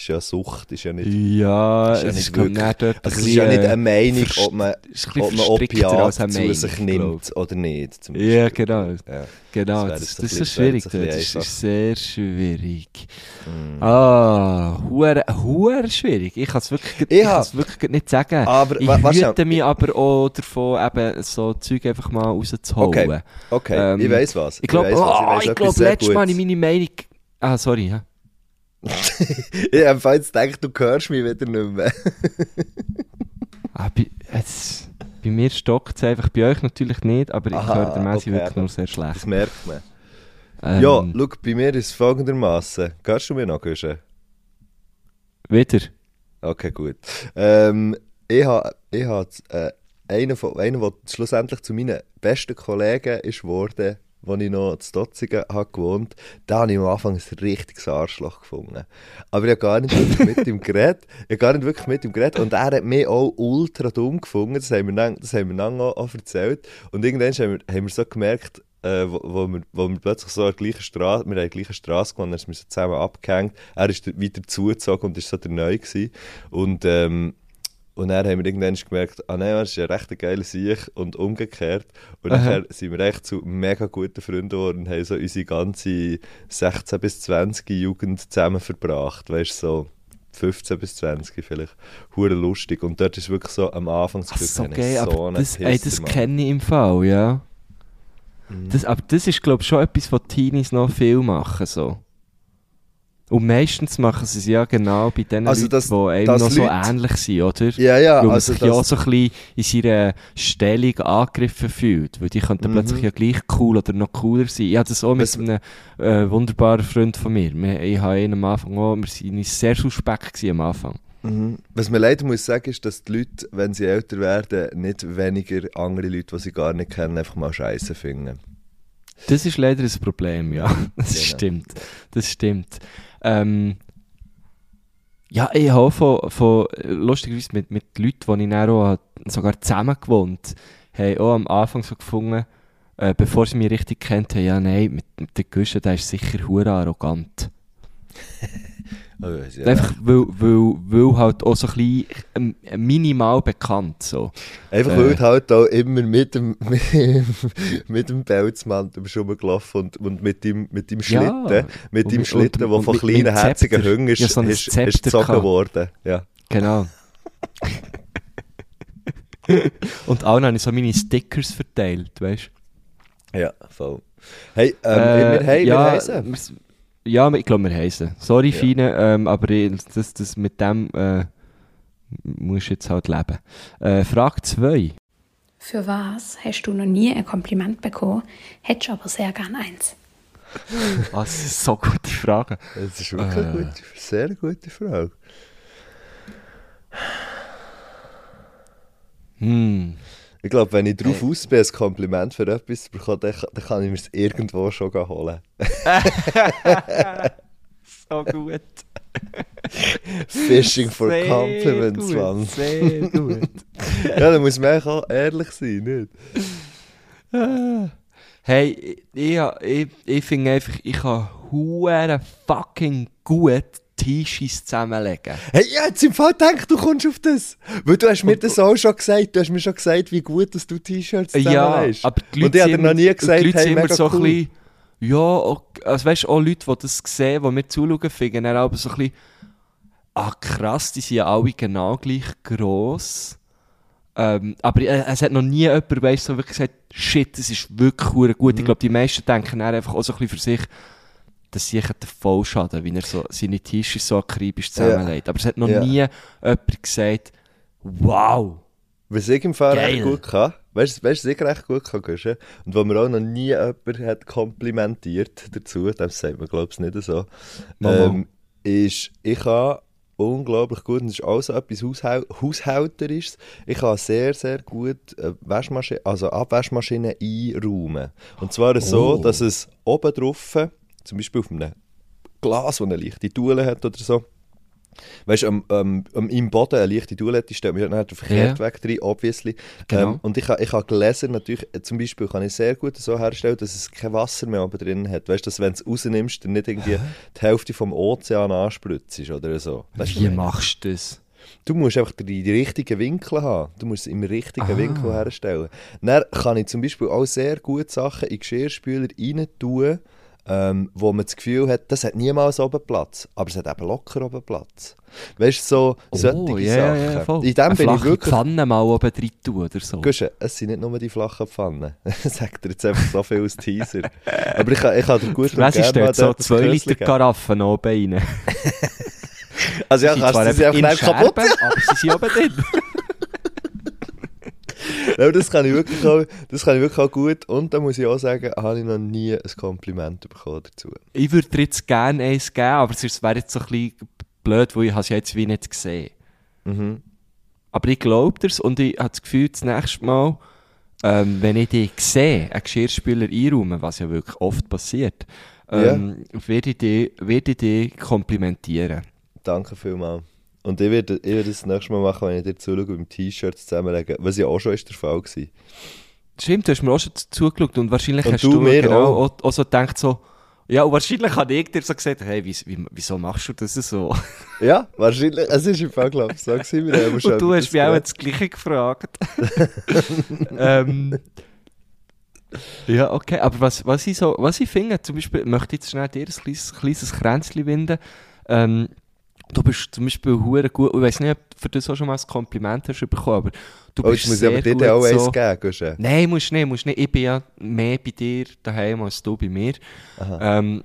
Ist ja Sucht, ist ja nicht...
Ja,
Ist ja
es
nicht wirklich- Also es ist ja nicht
bisschen,
eine Meinung, ob man, ob man Opiat zu
Meinung,
sich nimmt oder nicht.
Ja, genau.
Ja.
Genau,
Das
das, das, ist schwierig.
das
ist, ist sehr schwierig.
Mm.
Ah, hure schwierig. Ich kann es wirklich,
Ich
ich wirklich nicht sagen.
Aber
ich hüte mich aber auch davon, eben so Zeug einfach mal rauszuholen.
Okay. Okay,
Ähm,
ich weiß was.
Ich glaube, oh, ich
etwas
glaube, letztes Mal ich
Gutes.
meine Meinung... Ah, sorry. Ja.
Ich habe jetzt gedacht, du hörst mich wieder nicht mehr.
Ah, bei, jetzt, bei mir stockt es einfach, bei euch natürlich nicht, aber ich
Aha,
höre den Messi
okay,
wirklich nur sehr
Das
schlecht.
merkt man.
Ähm,
Ja, schau, bei mir ist es folgendermaßen. Hörst du mich noch, Guschen?
Wieder?
Okay, gut. Ähm, ich habe ich ha, äh, einen, von, einen, der schlussendlich zu meinen besten Kollegen ist geworden, als ich noch zu Dotzingen habe gewohnt da habe ich am Anfang ein richtiges Arschloch gefunden. Aber ich habe gar nicht wirklich mit ihm geredet. Ich habe gar nicht wirklich mit ihm geredet. Und er hat mich auch ultra dumm gefunden. Das haben wir dann, das haben wir dann auch, auch erzählt. Und irgendwann haben wir, haben wir so gemerkt, äh, wo, wo, wir, wo wir plötzlich so an der gleichen Straße, wir haben die gleiche Straße gewonnen, dann sind wir so zusammen abgehängt. Er ist wieder zugezogen und ist so der Neu gewesen. Und, ähm, und dann haben wir irgendwann gemerkt, ah nein, das ist ein recht geiler Sieg und umgekehrt. Und nachher sind wir echt zu mega guten Freunden geworden und haben so unsere ganze 16 bis 20 Jugend zusammen verbracht. Weißt du, so 15 bis 20 vielleicht. Hure lustig. Und dort ist wirklich so am Anfang
Ach, so geil,
so
aber
einen
das, ey, das kenne ich im Fall, ja.
Mhm.
Das, aber das ist, glaube ich, schon etwas, was Teenies noch viel machen, so. Und meistens machen sie es ja genau bei den
Also,
Leuten,
dass-
die einem noch so
Leute-
ähnlich sind, oder?
Ja, ja,
weil man
also
sich ja auch
das,
so ein bisschen in seiner Stellung angegriffen fühlt. Weil die könnten
Mhm.
plötzlich ja gleich cool oder noch cooler sein. Ich hatte das auch mit
Was-
einem äh, wunderbaren Freund von mir. Wir, ich habe ihn am Anfang auch, wir waren sehr suspekt am Anfang.
Mhm. Was man leider muss sagen, ist, dass die Leute, wenn sie älter werden, nicht weniger andere Leute, die sie gar nicht kennen, einfach mal scheiße finden.
Das ist leider ein Problem, ja. Das
Genau.
stimmt. Das stimmt. Ähm, ja, ich habe von, von lustigerweise mit, mit Leuten, die ich dann auch sogar zusammen gewohnt habe, auch am Anfang so gefunden, äh, bevor sie mich richtig kennt haben, ja, nein, mit, mit der Güsche, der ist sicher hure arrogant.
Oh, ja.
Einfach, weil, weil, weil halt auch so ein bisschen ähm, minimal bekannt, so.
Einfach
äh.
weil du halt auch immer mit dem, mit dem Pelzmantel rumgelaufen und, und mit dem, mit dem
Ja.
Schlitten, mit
Und
dem
mit-
Schlitten,
und-
der von
mit-
kleinen,
mit
herzigen. Hüngern ist,
Ja, so
ist, ist gezogen worden. Ja.
Genau. Und allen habe ich so meine Stickers verteilt, weißt
ja, voll. Hey, ähm,
Äh,
wir, hey,
ja,
wir heißen.
Ja, ich glaube, wir heißen. Sorry,
Ja.
Feine, ähm, aber das, das mit dem äh, musst du jetzt halt leben. Äh, Frage 2.
Für was hast du noch nie ein Kompliment bekommen, hättest aber sehr gern eins?
Ah, das ist so eine gute Frage.
Das ist wirklich eine
Äh.
gute, sehr gute Frage.
Hm.
Ich glaube, wenn ich drauf aus bin, ein Kompliment für etwas zu bekommen, dann, dann kann ich mir es irgendwo schon holen.
So gut.
Fishing for
Sehr
Compliments,
gut,
Mann.
Sehr gut.
Ja, da muss man auch ehrlich sein, nicht?
Hey, ich, ich, ich, finde einfach, ich kann hure fucking gut T-Shirts zusammenlegen.
Hey, ich hätte im Fall gedacht, du kommst auf das. Weil du hast mir das auch schon gesagt. Du hast mir schon gesagt, wie gut dass du T-Shirts
Ja,
zusammenlegst.
aber die
Und ich habe dir
sind
noch nie
immer-
gesagt,
die Leute
hey,
sind immer so ein
cool.
bisschen, ja, also weißt du, auch Leute, die das sehen, die mir zuschauen, finden dann aber so ein bisschen, ah krass, die sind ja alle genau gleich gross. Ähm, aber äh, es hat noch nie jemand, weißt, so wirklich gesagt, shit, das ist wirklich gut.
Mhm.
Ich glaube, die meisten denken dann einfach auch so ein bisschen für sich, dass sie den Vollschaden, wie er so seine T-Shirts so akribisch zusammenlegt. Aber es hat noch
Ja.
nie jemand gesagt, wow.
Was ich im Fall
Geil.
recht gut kann, weißt du, was ich recht gut kann, Guschen? und wo mir auch noch nie jemand hat komplimentiert dazu, das sagt man glaube ich nicht so, ähm, ist, ich kann unglaublich gut, und das ist auch so etwas Haushau Haushälterisches, ich kann sehr, sehr gut äh, Waschmaschine, also Abwaschmaschinen einräumen. Und zwar so,
Oh.
dass es oben drauf, zum Beispiel auf einem Glas, das eine leichte Tule hat oder so, Weißt du, am, am, am, im Boden eine leichte Toilette stellt man ja nicht den Verkehrtweg rein, obviously.
Genau.
Ähm, und ich habe ich ha gelesen, natürlich, äh, zum Beispiel kann ich sehr gut so herstellen, dass es kein Wasser mehr oben drin hat. Weißt du, dass wenn du es rausnimmst, dann nicht irgendwie die Hälfte vom Ozean anspritzt oder so. Weißt du,
Wie machst du das?
Du musst einfach die, die richtigen Winkel haben. Du musst es im richtigen
Ah.
Winkel herstellen. Dann kann ich zum Beispiel auch sehr gut Sachen in Geschirrspüler rein tun, ähm, wo man das Gefühl hat, das hat niemals oben Platz. Aber es hat eben locker oben Platz. Weißt du, so solche
Oh, ja, ja,
Sachen.
voll.
in dem
Eine
bin ich wirklich...
Pfanne mal oben drin tun oder so.
Guschen, es sind nicht nur die flachen Pfannen. Sagt dir jetzt einfach so viel als Teaser. Aber ich ich kann dir gut
Was ist dort so
dort ein
2
Grösschen
Liter. Karaffen oben rein?
Also ja, kannst du sie
einfach
kaputt
aber sie sind oben drin.
Ja, das kann ich wirklich auch, das kann ich wirklich auch gut. Und da muss ich auch sagen, habe ich noch nie ein Kompliment bekommen dazu.
Ich würde dir jetzt gerne eins geben, aber es wäre jetzt so ein bisschen blöd, weil ich es ja jetzt wie nicht gesehen
Mhm.
Aber ich glaube dir's und ich habe das Gefühl, das nächste Mal, ähm, wenn ich dich sehe, einen Geschirrspüler einräumen, was ja wirklich oft passiert, ähm, werde ich dich, werde ich dich komplimentieren.
Danke vielmals. Und ich werde, ich werde das nächste Mal machen, wenn ich dir zuschaue, beim T-Shirt zusammenlegen. Was ja auch schon ist der Fall war.
Stimmt, du hast mir auch schon zugeschaut und wahrscheinlich
Und
hast
du
du,
mir
genau
auch.
auch. Auch, so gedacht, so, ja, und wahrscheinlich habe ich dir so gesagt, hey, wie, wie, wieso machst du das so?
Ja, wahrscheinlich. Es ist im Fall, glaube ich, so gewesen. Wir haben schon
Und du hast mich auch das Gleiche gefragt. ähm, ja, okay. Aber was, was, ich, so, was ich finde, zum Beispiel, möchte ich jetzt schnell dir ein kleines, kleines Kränzchen winden. Ähm, du bist zum Beispiel hure gut, ich weiß nicht, ob du für das auch schon mal ein Kompliment hast bekommen, aber du
Oh,
bist
muss
sehr
dir
gut
dann auch eins
so,
geben, Guschen.
Nein, musst nicht, musst nicht. Ich bin ja mehr bei dir daheim als du bei mir. Ähm,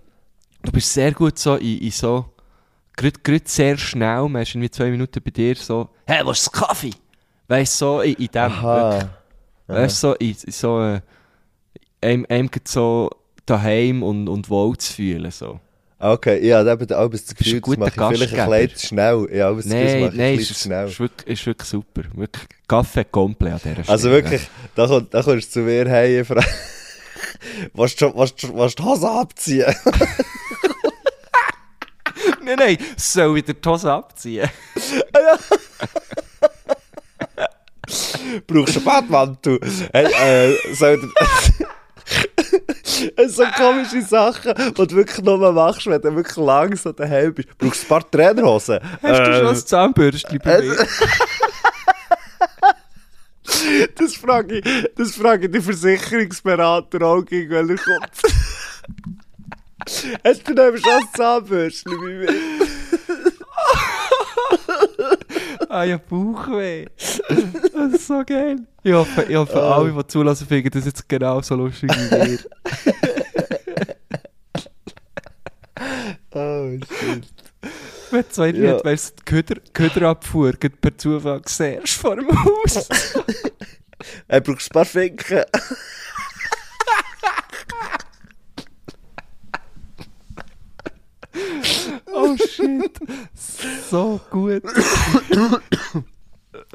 du bist sehr gut so in, in so, gerade sehr schnell, man ist irgendwie zwei Minuten bei dir so, hey, was ist das Kaffee? Weißt du, so in, in dem.
Aha.
Weißt du, so, in, in so, äh, einem, einem so daheim und, und wohl zu fühlen. So.
Okay, ja, da habe ich auch das
ein
Gefühl, das mache ich vielleicht ein
Gastgeber.
bisschen schnell. Ja, aber das Gefühl, das
Nein,
mache ich
nein,
ein bisschen schnell.
ist, wirklich, ist wirklich super. Wirklich Kaffee komplett an dieser Stelle.
Also wirklich, da, komm, da kommst du zu mir hey, Frau. Was du was, was die Hose abziehen?
Nein, nein, soll wieder die Hose abziehen.
Brauchst du einen Badmantel? Hey, äh, soll so komische Sachen, die du wirklich nur machst, wenn du wirklich langsam daheim bist. Brauchst du ein paar Trainerhosen?
Hast du schon
Äh,
ein Zahnbürstchen bei mir?
das frage ich, das frage ich den Versicherungsberater auch gegen, wenn er kommt. Hast du schon ein Zahnbürstchen bei mir?
Ah ja, Bauchweh. Das ist so geil. Ich hoffe, ich hoffe alle, die zulassen, finden das jetzt genau so lustig wie wir.
Oh, shit.
Wenn du zwei
Ja.
ja. weißt, die Köder, Köderabfuhr geht per Zufall siehst vor dem Haus.
Er brauchst ein paar Finken.
Oh shit. So gut.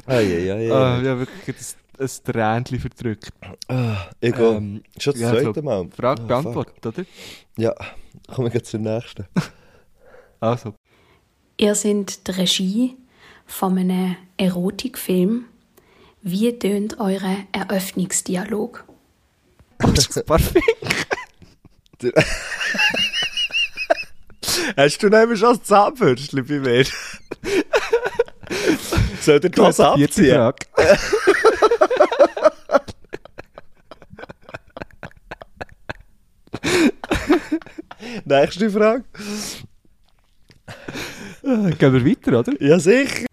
Eieiei.
Ah, ja, wirklich ein, ein Tränchen verdrückt.
ich gehe.
Ähm,
Schon das
ja,
zweite
so,
Mal.
Frage
Ah,
beantwortet, oder?
Ja, kommen wir zur nächsten.
Also.
Ihr seid die Regie von einem Erotikfilm. Wie tönt eure Eröffnungsdialog?
ein paar Finger.
Hast du neben schon ein Zahnbürstchen bei mir? Soll der das abziehen? Nächste Frage.
Äh, Gehen wir weiter, oder?
Ja, sicher.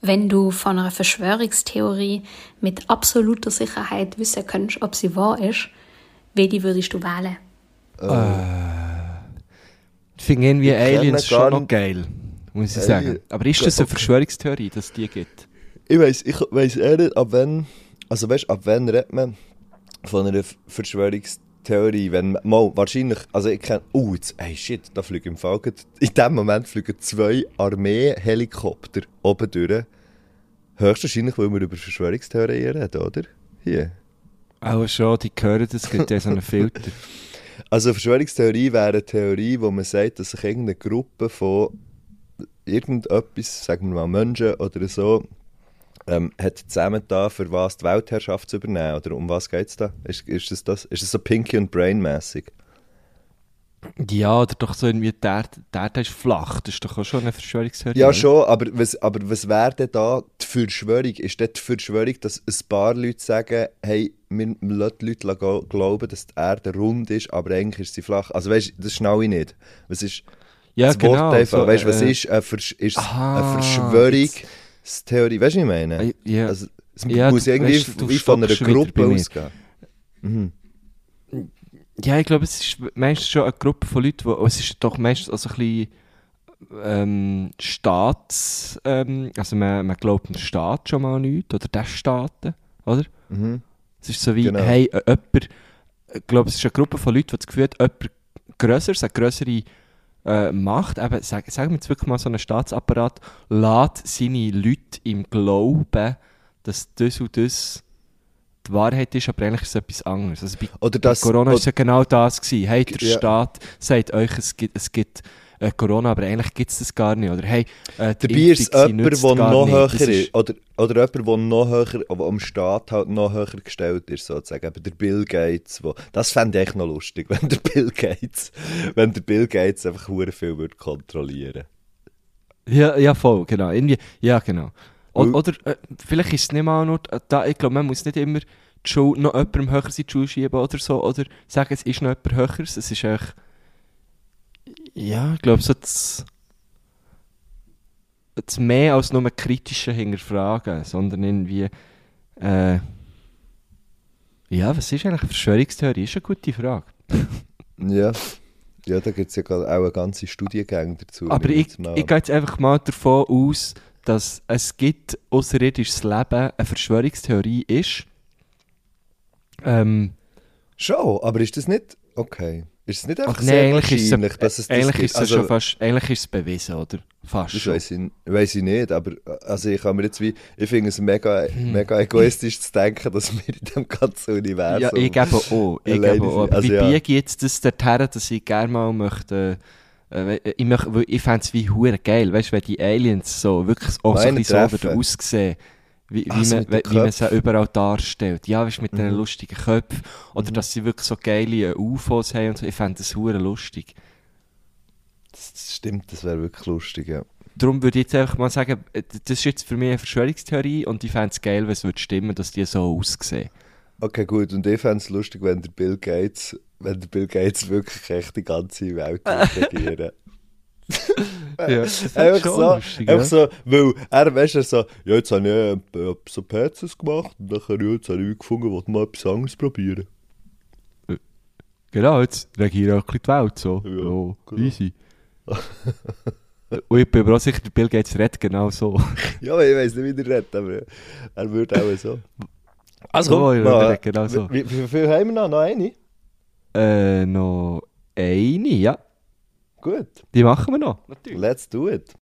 Wenn du von einer Verschwörungstheorie mit absoluter Sicherheit wissen könntest, ob sie wahr ist, welche würdest du wählen?
Ich finde irgendwie Aliens
gar
schon noch
nicht-
geil, muss ich sagen. Aber ist das eine. Verschwörungstheorie, dass es die gibt?
Ich weiss, ich weiss eher nicht, ab wann, also weißt, ab wann redet man von einer Verschwörungstheorie, wenn man, mal, wahrscheinlich, also ich kenne, oh, jetzt, hey shit, da fliegen im Fall, in dem Moment fliegen zwei Armee-Helikopter oben durch. Höchstwahrscheinlich, weil wir über Verschwörungstheorien reden, oder? Hier.
Auch schon, die hören, es gibt ja so einen Filter.
Also Verschwörungstheorie wäre eine Theorie, wo man sagt, dass sich irgendeine Gruppe von irgendetwas, sagen wir mal Menschen oder so, ähm, hat zusammen da, für was die Weltherrschaft zu übernehmen? Oder um was geht es da? Ist, ist, es das? ist es so Pinky und Brain-mäßig?
Ja, oder doch so irgendwie, der, der, der ist flach. Das ist doch auch schon eine Verschwörungstheorie.
Ja, schon, aber was, aber was wäre denn da die Verschwörung? Ist das die Verschwörung, dass ein paar Leute sagen, hey, wir lassen die Leute gl- glauben, dass die Erde rund ist, aber eigentlich ist sie flach? Also weißt du, das schnell ich nicht. Was ist
Ja,
das
genau.
Wort einfach?
so,
weißt du, was
äh,
ist? Eine, Versch ist
aha,
eine Verschwörungstheorie? Weißt du, was ich meine?
äh, Ja,
Also, es
Ja,
muss
du-
irgendwie
weißt du,
von einer Gruppe ausgehen. Mhm.
Ja, ich glaube, es ist meistens schon eine Gruppe von Leuten, wo, es ist doch meistens also ein bisschen ähm, Staats... Ähm, also man, man glaubt dem Staat schon mal nicht, oder der Staaten, oder?
Mhm.
Es ist so wie,
Genau.
hey, äh, jemand... Ich glaube, es ist eine Gruppe von Leuten, die das Gefühl hat, jemand Größeres, eine größere äh, Macht, eben, sag, sagen wir jetzt wirklich mal so einen Staatsapparat, lässt seine Leute im Glauben, dass das und das die Wahrheit ist, aber eigentlich ist es etwas anderes. Also bei
Oder
bei
das,
Corona war es ja genau das. Gewesen. Hey, der
Ja.
Staat sagt euch, es gibt, es gibt äh, Corona, aber eigentlich gibt es das gar nicht. Oder hey, äh,
dabei ist es jemand, der noch höher
Das
ist. Oder, oder jemand, der noch höher, aber am Staat halt noch höher gestellt ist, sozusagen. Eben der Bill Gates. Wo, das fände ich noch lustig, wenn der Bill Gates, wenn der Bill Gates einfach hure viel würde kontrollieren
Ja, ja, voll, genau. Irgendwie, ja, genau. O
Weil-
oder äh, vielleicht ist es nicht mal nur äh, da, ich glaube, man muss nicht immer die Schuld noch jemandem höher in die Schule schieben oder so, oder sagen, es ist noch jemand höheres, es ist echt, ja, ich glaube, so das, das mehr als nur kritische Hinterfragen, sondern irgendwie, äh, ja, was ist eigentlich Verschwörungstheorie? Ist eine gute Frage.
Ja. Ja, da gibt es ja auch eine ganze Studiengänge dazu.
Aber ich, ich gehe jetzt einfach mal davon aus, dass es gibt außerirdisches Leben eine Verschwörungstheorie ist. Ähm,
Schon, aber ist das nicht... Okay. Ist es nicht einfach
ach,
sehr
nein, eigentlich ist es,
wahrscheinlich, dass es das
eigentlich ist es
Also,
schon fast, eigentlich ist es bewiesen, oder? Fast
Das weiss ich, weiss ich nicht, aber also ich, mir jetzt wie, ich finde es mega,
Hm.
mega egoistisch zu denken, dass wir in dem ganzen Universum...
Ja, ich gebe auch. Ich gebe auch. Aber
Also,
wie
ja.
biege ich jetzt das dorthin, dass ich gerne mal möchte... Äh, ich, möchte, weil ich fände es wie hure geil, weißt du, wenn die Aliens so wirklich auch so, ein so aussehen wie, wie,
Also
man, wie, man sie überall darstellt. Ja, weißt du, mit diesen
Mhm.
lustigen Köpfen. Oder dass sie wirklich so geile UFOs haben und so. Ich fände das hure lustig.
Das, das stimmt, das wäre wirklich lustig, ja.
Darum würde ich jetzt einfach mal sagen, äh, das ist jetzt für mich eine Verschwörungstheorie und ich fände es geil, wenn es würde stimmen, dass die so aussehen.
Okay, gut, und ich fände es lustig, wenn der Bill Gates, wenn Bill Gates wirklich echt die ganze Welt regieren
Ja,
Einfach so, einfach so, weil er, weißt du, so, ja, jetzt habe ich äh, so PCs gemacht und dann ich, jetzt habe ich gefunden, wollte mal etwas anderes probieren.
Genau, jetzt regieren auch ein die Welt so.
Ja,
Ja,
genau.
easy. Und ich bin aber auch sicher, der Bill Gates redet genau so.
Ja, ich weiß nicht, wie der redet, aber er würde auch so. Also,
Oh, ja,
mal,
genau so.
wie, wie viel haben wir noch? Noch eine?
Äh, noch eine, ja.
Gut,
Die machen wir noch. Natürlich.
let's do it.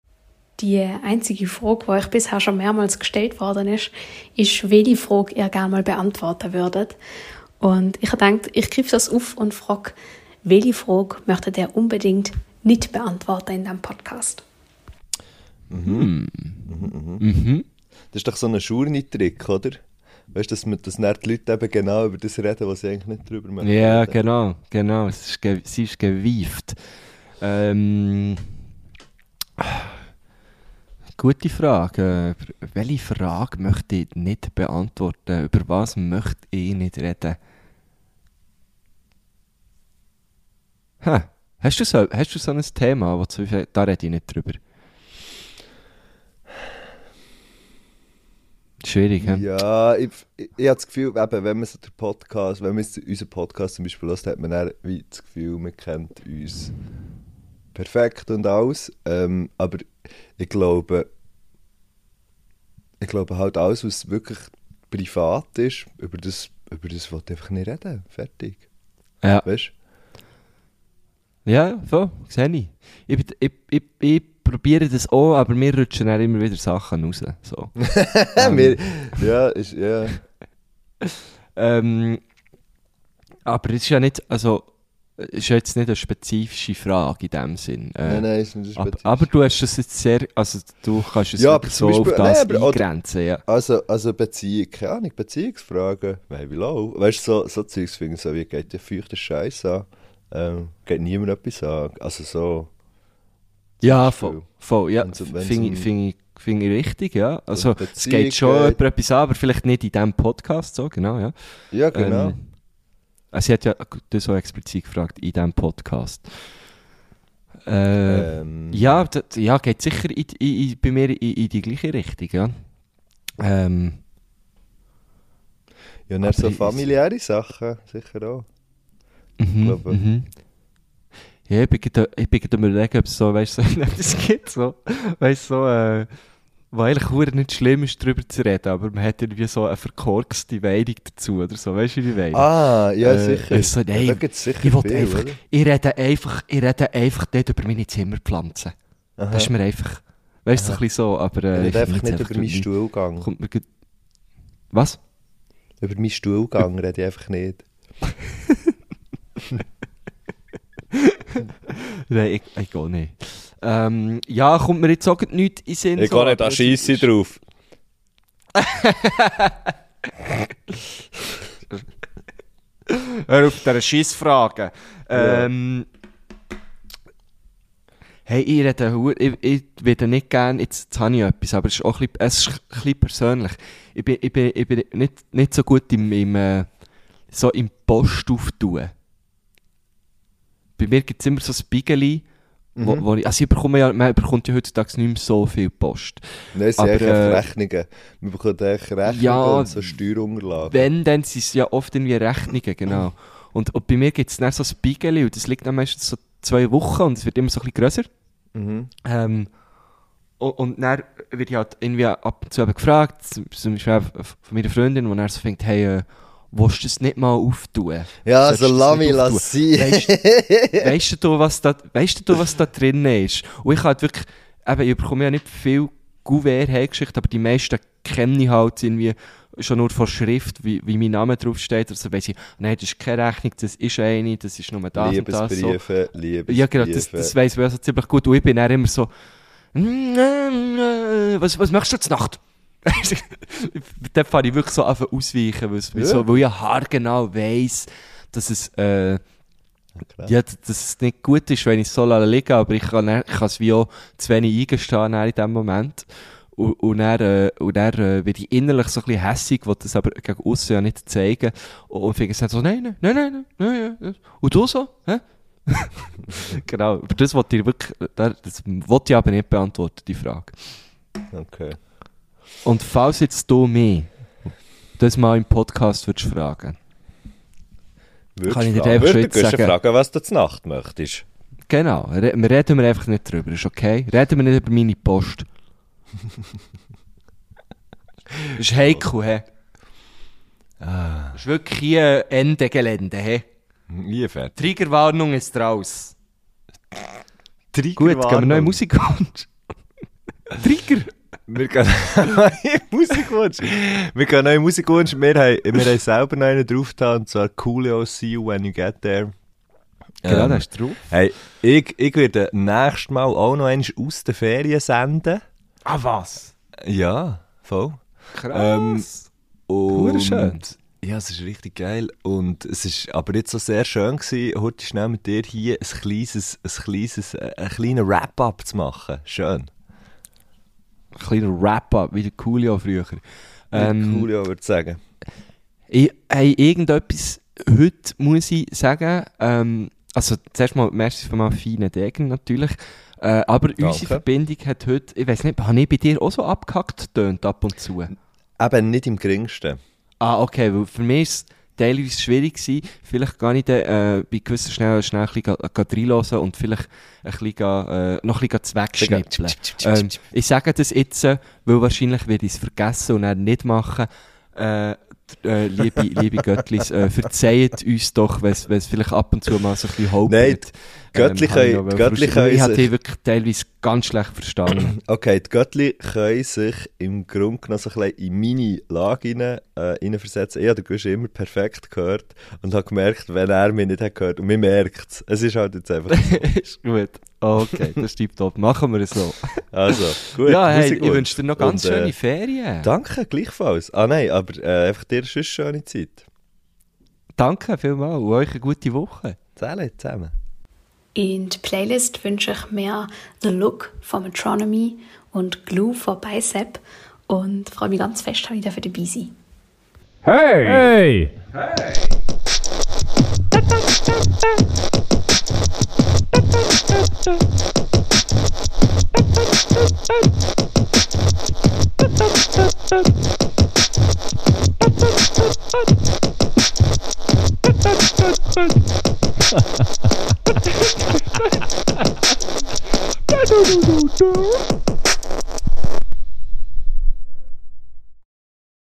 Die einzige Frage, die euch bisher schon mehrmals gestellt worden ist, ist, welche Frage ihr gerne mal beantworten würdet. Und ich denke, ich greife das auf und frage, welche Frage möchtet ihr unbedingt nicht beantworten in diesem Podcast?
Mhm.
Das ist doch so ein Schurni-Trick, oder? Weißt du, dass, man- dass die Leute eben genau über das reden, was sie eigentlich nicht drüber machen.
Ja, genau, genau. Es ist ge sie ist gewieft. Ähm, gute Frage. Über welche Frage möchte ich nicht beantworten? Über was möchte ich nicht reden? Hä? Hast du so, hast du so ein Thema, wo du, da rede ich nicht drüber? Schwierig, hä?
Ja, ich, ich, ich habe das Gefühl, eben, wenn man so den Podcast, wenn man unseren Podcast zum Beispiel hört, hat man dann wie das Gefühl, man kennt uns perfekt und alles. Ähm, aber ich glaube, ich glaube halt alles, was wirklich privat ist, über das, über das will ich einfach nicht reden. Fertig.
Ja.
Weißt
Ja, so, sehe ich. Ich, ich, ich, ich probiere das auch, aber mir rutschen dann immer wieder Sachen raus. So. Ähm.
Wir- ja, ist, ja.
ähm, aber es ist ja nicht, also, ist jetzt nicht eine spezifische Frage in dem Sinn. Äh,
nein, nein, ist nicht
aber,
spezifisch.
aber du hast es jetzt sehr, also du kannst es
Ja, aber
so
zum
auf
Beispiel-
das
nein, aber-
eingrenzen, ja.
Also, also Beziehung, keine Ahnung, Beziehungsfragen, maybe low. Weißt du, so, so Zeugs finde ich so, wie geht der feuchte Scheiß an? Ähm, geht niemand etwas an? Also so.
Ja, voll, voll ja, finde ich, find ich, find ich richtig, ja. Also es geht schon
geht.
etwas an, aber vielleicht nicht in diesem Podcast so, genau, ja.
Ja, genau.
Ähm, also sie hat ja das so explizit gefragt, in diesem Podcast. Äh,
ähm,
Ja, ja, geht sicher in, in, in, bei mir in, die gleiche Richtung, ja. Ähm,
ja, und so
ich-
familiäre Sachen, sicher auch.
mhm,
glaube-
mhm. Ja, ich bin gerade überlegen, ob es so, weißt du, so etwas gibt, so, weißt du, so, äh, wo eigentlich nicht schlimm ist, darüber zu reden, aber man hat irgendwie so eine verkorkste Meinung dazu, oder so, weißt du, wie ich meine?
Ah, ja,
Äh,
sicher.
so, nein,
da sicher
ich
viel,
einfach,
oder?
ich rede einfach, ich rede einfach nicht über meine Zimmerpflanzen.
Aha.
Das ist mir einfach, weißt du, so ein bisschen so, aber äh,
Ich rede einfach nicht über meinen Stuhlgang.
Kommt mir. Was?
Über meinen Stuhlgang rede ich einfach nicht.
Nein, ich, ich gehe nicht. Ähm, ja, kommt mir jetzt auch grad nichts in Sinn.
Ich
so,
gehe nicht
es
Scheisse
ist-
drauf.
Hör auf diese Scheissfragen. Ähm, hey, ich rede, ich, ich würde nicht gerne, jetzt, jetzt habe ich etwas, aber es ist auch ein bisschen, es ist ein bisschen persönlich. Ich bin, ich bin, ich bin nicht, nicht so gut im, im, äh, so im Post auftun. Bei mir gibt es immer so ein Bigeli, wo, wo ich, also ich bekomme ja, man bekommt ja heutzutage nicht mehr so viel Post.
Nein, es sind
Aber,
eigentlich
äh,
Rechnungen. Man bekommt eigentlich Rechnungen
Ja,
und so Steuerunterlagen.
Wenn, dann sind es ja oft irgendwie Rechnungen, genau. Und, und bei mir gibt es dann so ein Spiegel und das liegt dann meistens so zwei Wochen und es wird immer so ein bisschen grösser.
Mhm.
Ähm, und, und dann wird ich halt irgendwie ab und zu eben gefragt, zum Beispiel von meiner Freundin, die dann so denkt, hey, äh, willst du das nicht mal auftun?
Ja,
Sollst
also lass mich
auftun?
lass sein.
Weißt, weißt du, was da, weißt du, was da drin ist? Und ich halt wirklich, eben, ich bekomme ja nicht viel Gouverne hergeschickt, aber die meisten kenne ich halt irgendwie schon nur von Schrift, wie, wie mein Name draufsteht. Also weiss ich, nein, das ist keine Rechnung, das ist eine, das ist nur das und das. So.
Liebesbriefe, Liebesbriefe.
Ja, genau, das, das weiss ich also ziemlich gut. Und ich bin dann immer so, was, was machst du zur Nacht? Dann fahre ich wirklich so einfach ausweichen, weil,
Ja.
so, weil ich haargenau weiss, dass es, äh, ja, dass es nicht gut ist, wenn ich so liegen lasse, aber ich kann, dann- ich kann es wie auch zu wenig eingestehen in dem Moment. Und, und dann, äh, und dann äh, werde ich innerlich so ein bisschen hässig, will das aber gegen aussen ja nicht zeigen. Und, und finde es dann so, nein, nein, nein, nein, nein, nein. Und du so? Hä? genau, aber das wollte ich wirklich, das wollte ich aber nicht beantworten, die Frage.
Okay.
Und falls jetzt du mich das mal im Podcast würdest fragen,
Würdest
Kann ich dir
fragen-
einfach schon
würdest
jetzt
du
sagen-
fragen, was du zur Nacht möchtest?
genau, re wir reden wir einfach nicht drüber, ist okay? Reden wir nicht über meine Post. das ist heikel, hä?
Ah.
Das ist wirklich hier Ende Gelände, hä?
Nie fertig.
Triggerwarnung ist raus. Gut, gehen wir neue Musikwunsch. Trigger!
Wir gehen neue Musikwunsch. Wir gehen neue Musikwunsch. Wir haben, wir haben selber noch einen drauf getan, und zwar Coolio See You When You Get There.
Genau,
Ähm,
das ist drauf.
Hey, ich, ich werde nächstes Mal auch noch einmal aus den Ferien senden.
Ah, was?
Ja, voll.
Krass.
Und
schön.
Ja, es ist richtig geil. Und es ist aber jetzt so sehr schön gewesen, heute schnell mit dir hier ein kleines, ein kleines, äh, einen kleinen Wrap-up zu machen. Schön.
Ein kleiner Wrap-up, wie der Coolio früher. Ähm,
cool, ja, würde ich sagen.
Ich, hey, irgendetwas heute muss ich sagen, ähm, also zuerst mal, merci für mal feinen Degen natürlich, äh, aber
Danke.
unsere Verbindung hat heute, ich weiß nicht, habe ich bei dir auch so abgehackt tönt ab und zu?
Eben nicht im geringsten.
Ah, okay, weil für mich ist teilweise schwierig gewesen, vielleicht gar nicht äh, bei gewissen schnell, schnell ein bisschen reinhören und vielleicht ein bisschen, äh, noch ein bisschen zweckschnippeln. Ähm, ich sage das jetzt, äh, weil wahrscheinlich werde ich es vergessen und dann nicht machen. Äh, äh, liebe, liebe Göttlis, äh, verzeiht uns doch, wenn es vielleicht ab und zu mal so ein bisschen holpert.
Nein, die Göttli
Ähm,
können-
habe ich habe die wirklich teilweise ganz schlecht verstanden.
Okay, die Göttli können sich im Grunde genommen so ein bisschen in meine Lage rein, äh, reinversetzen. Ich habe den Gusch immer perfekt gehört und habe gemerkt, wenn er mich nicht hat gehört. Und man merkt es. Es ist halt jetzt einfach so.
ist gut. Okay, das ist top. Machen wir es so.
Also, gut.
ja, hey,
Musik
ich
gut.
wünsche dir noch ganz
Und, äh,
schöne Ferien.
Danke, gleichfalls. Ah nein, aber äh, einfach dir eine schöne Zeit.
Danke vielmals und euch eine gute Woche.
Zählen zusammen.
In die Playlist wünsche ich mir The Look von Metronomy und Glue von Bicep und freue mich ganz fest, dass ich dafür dabei sein
Hey!
Du, du, Da da da da da!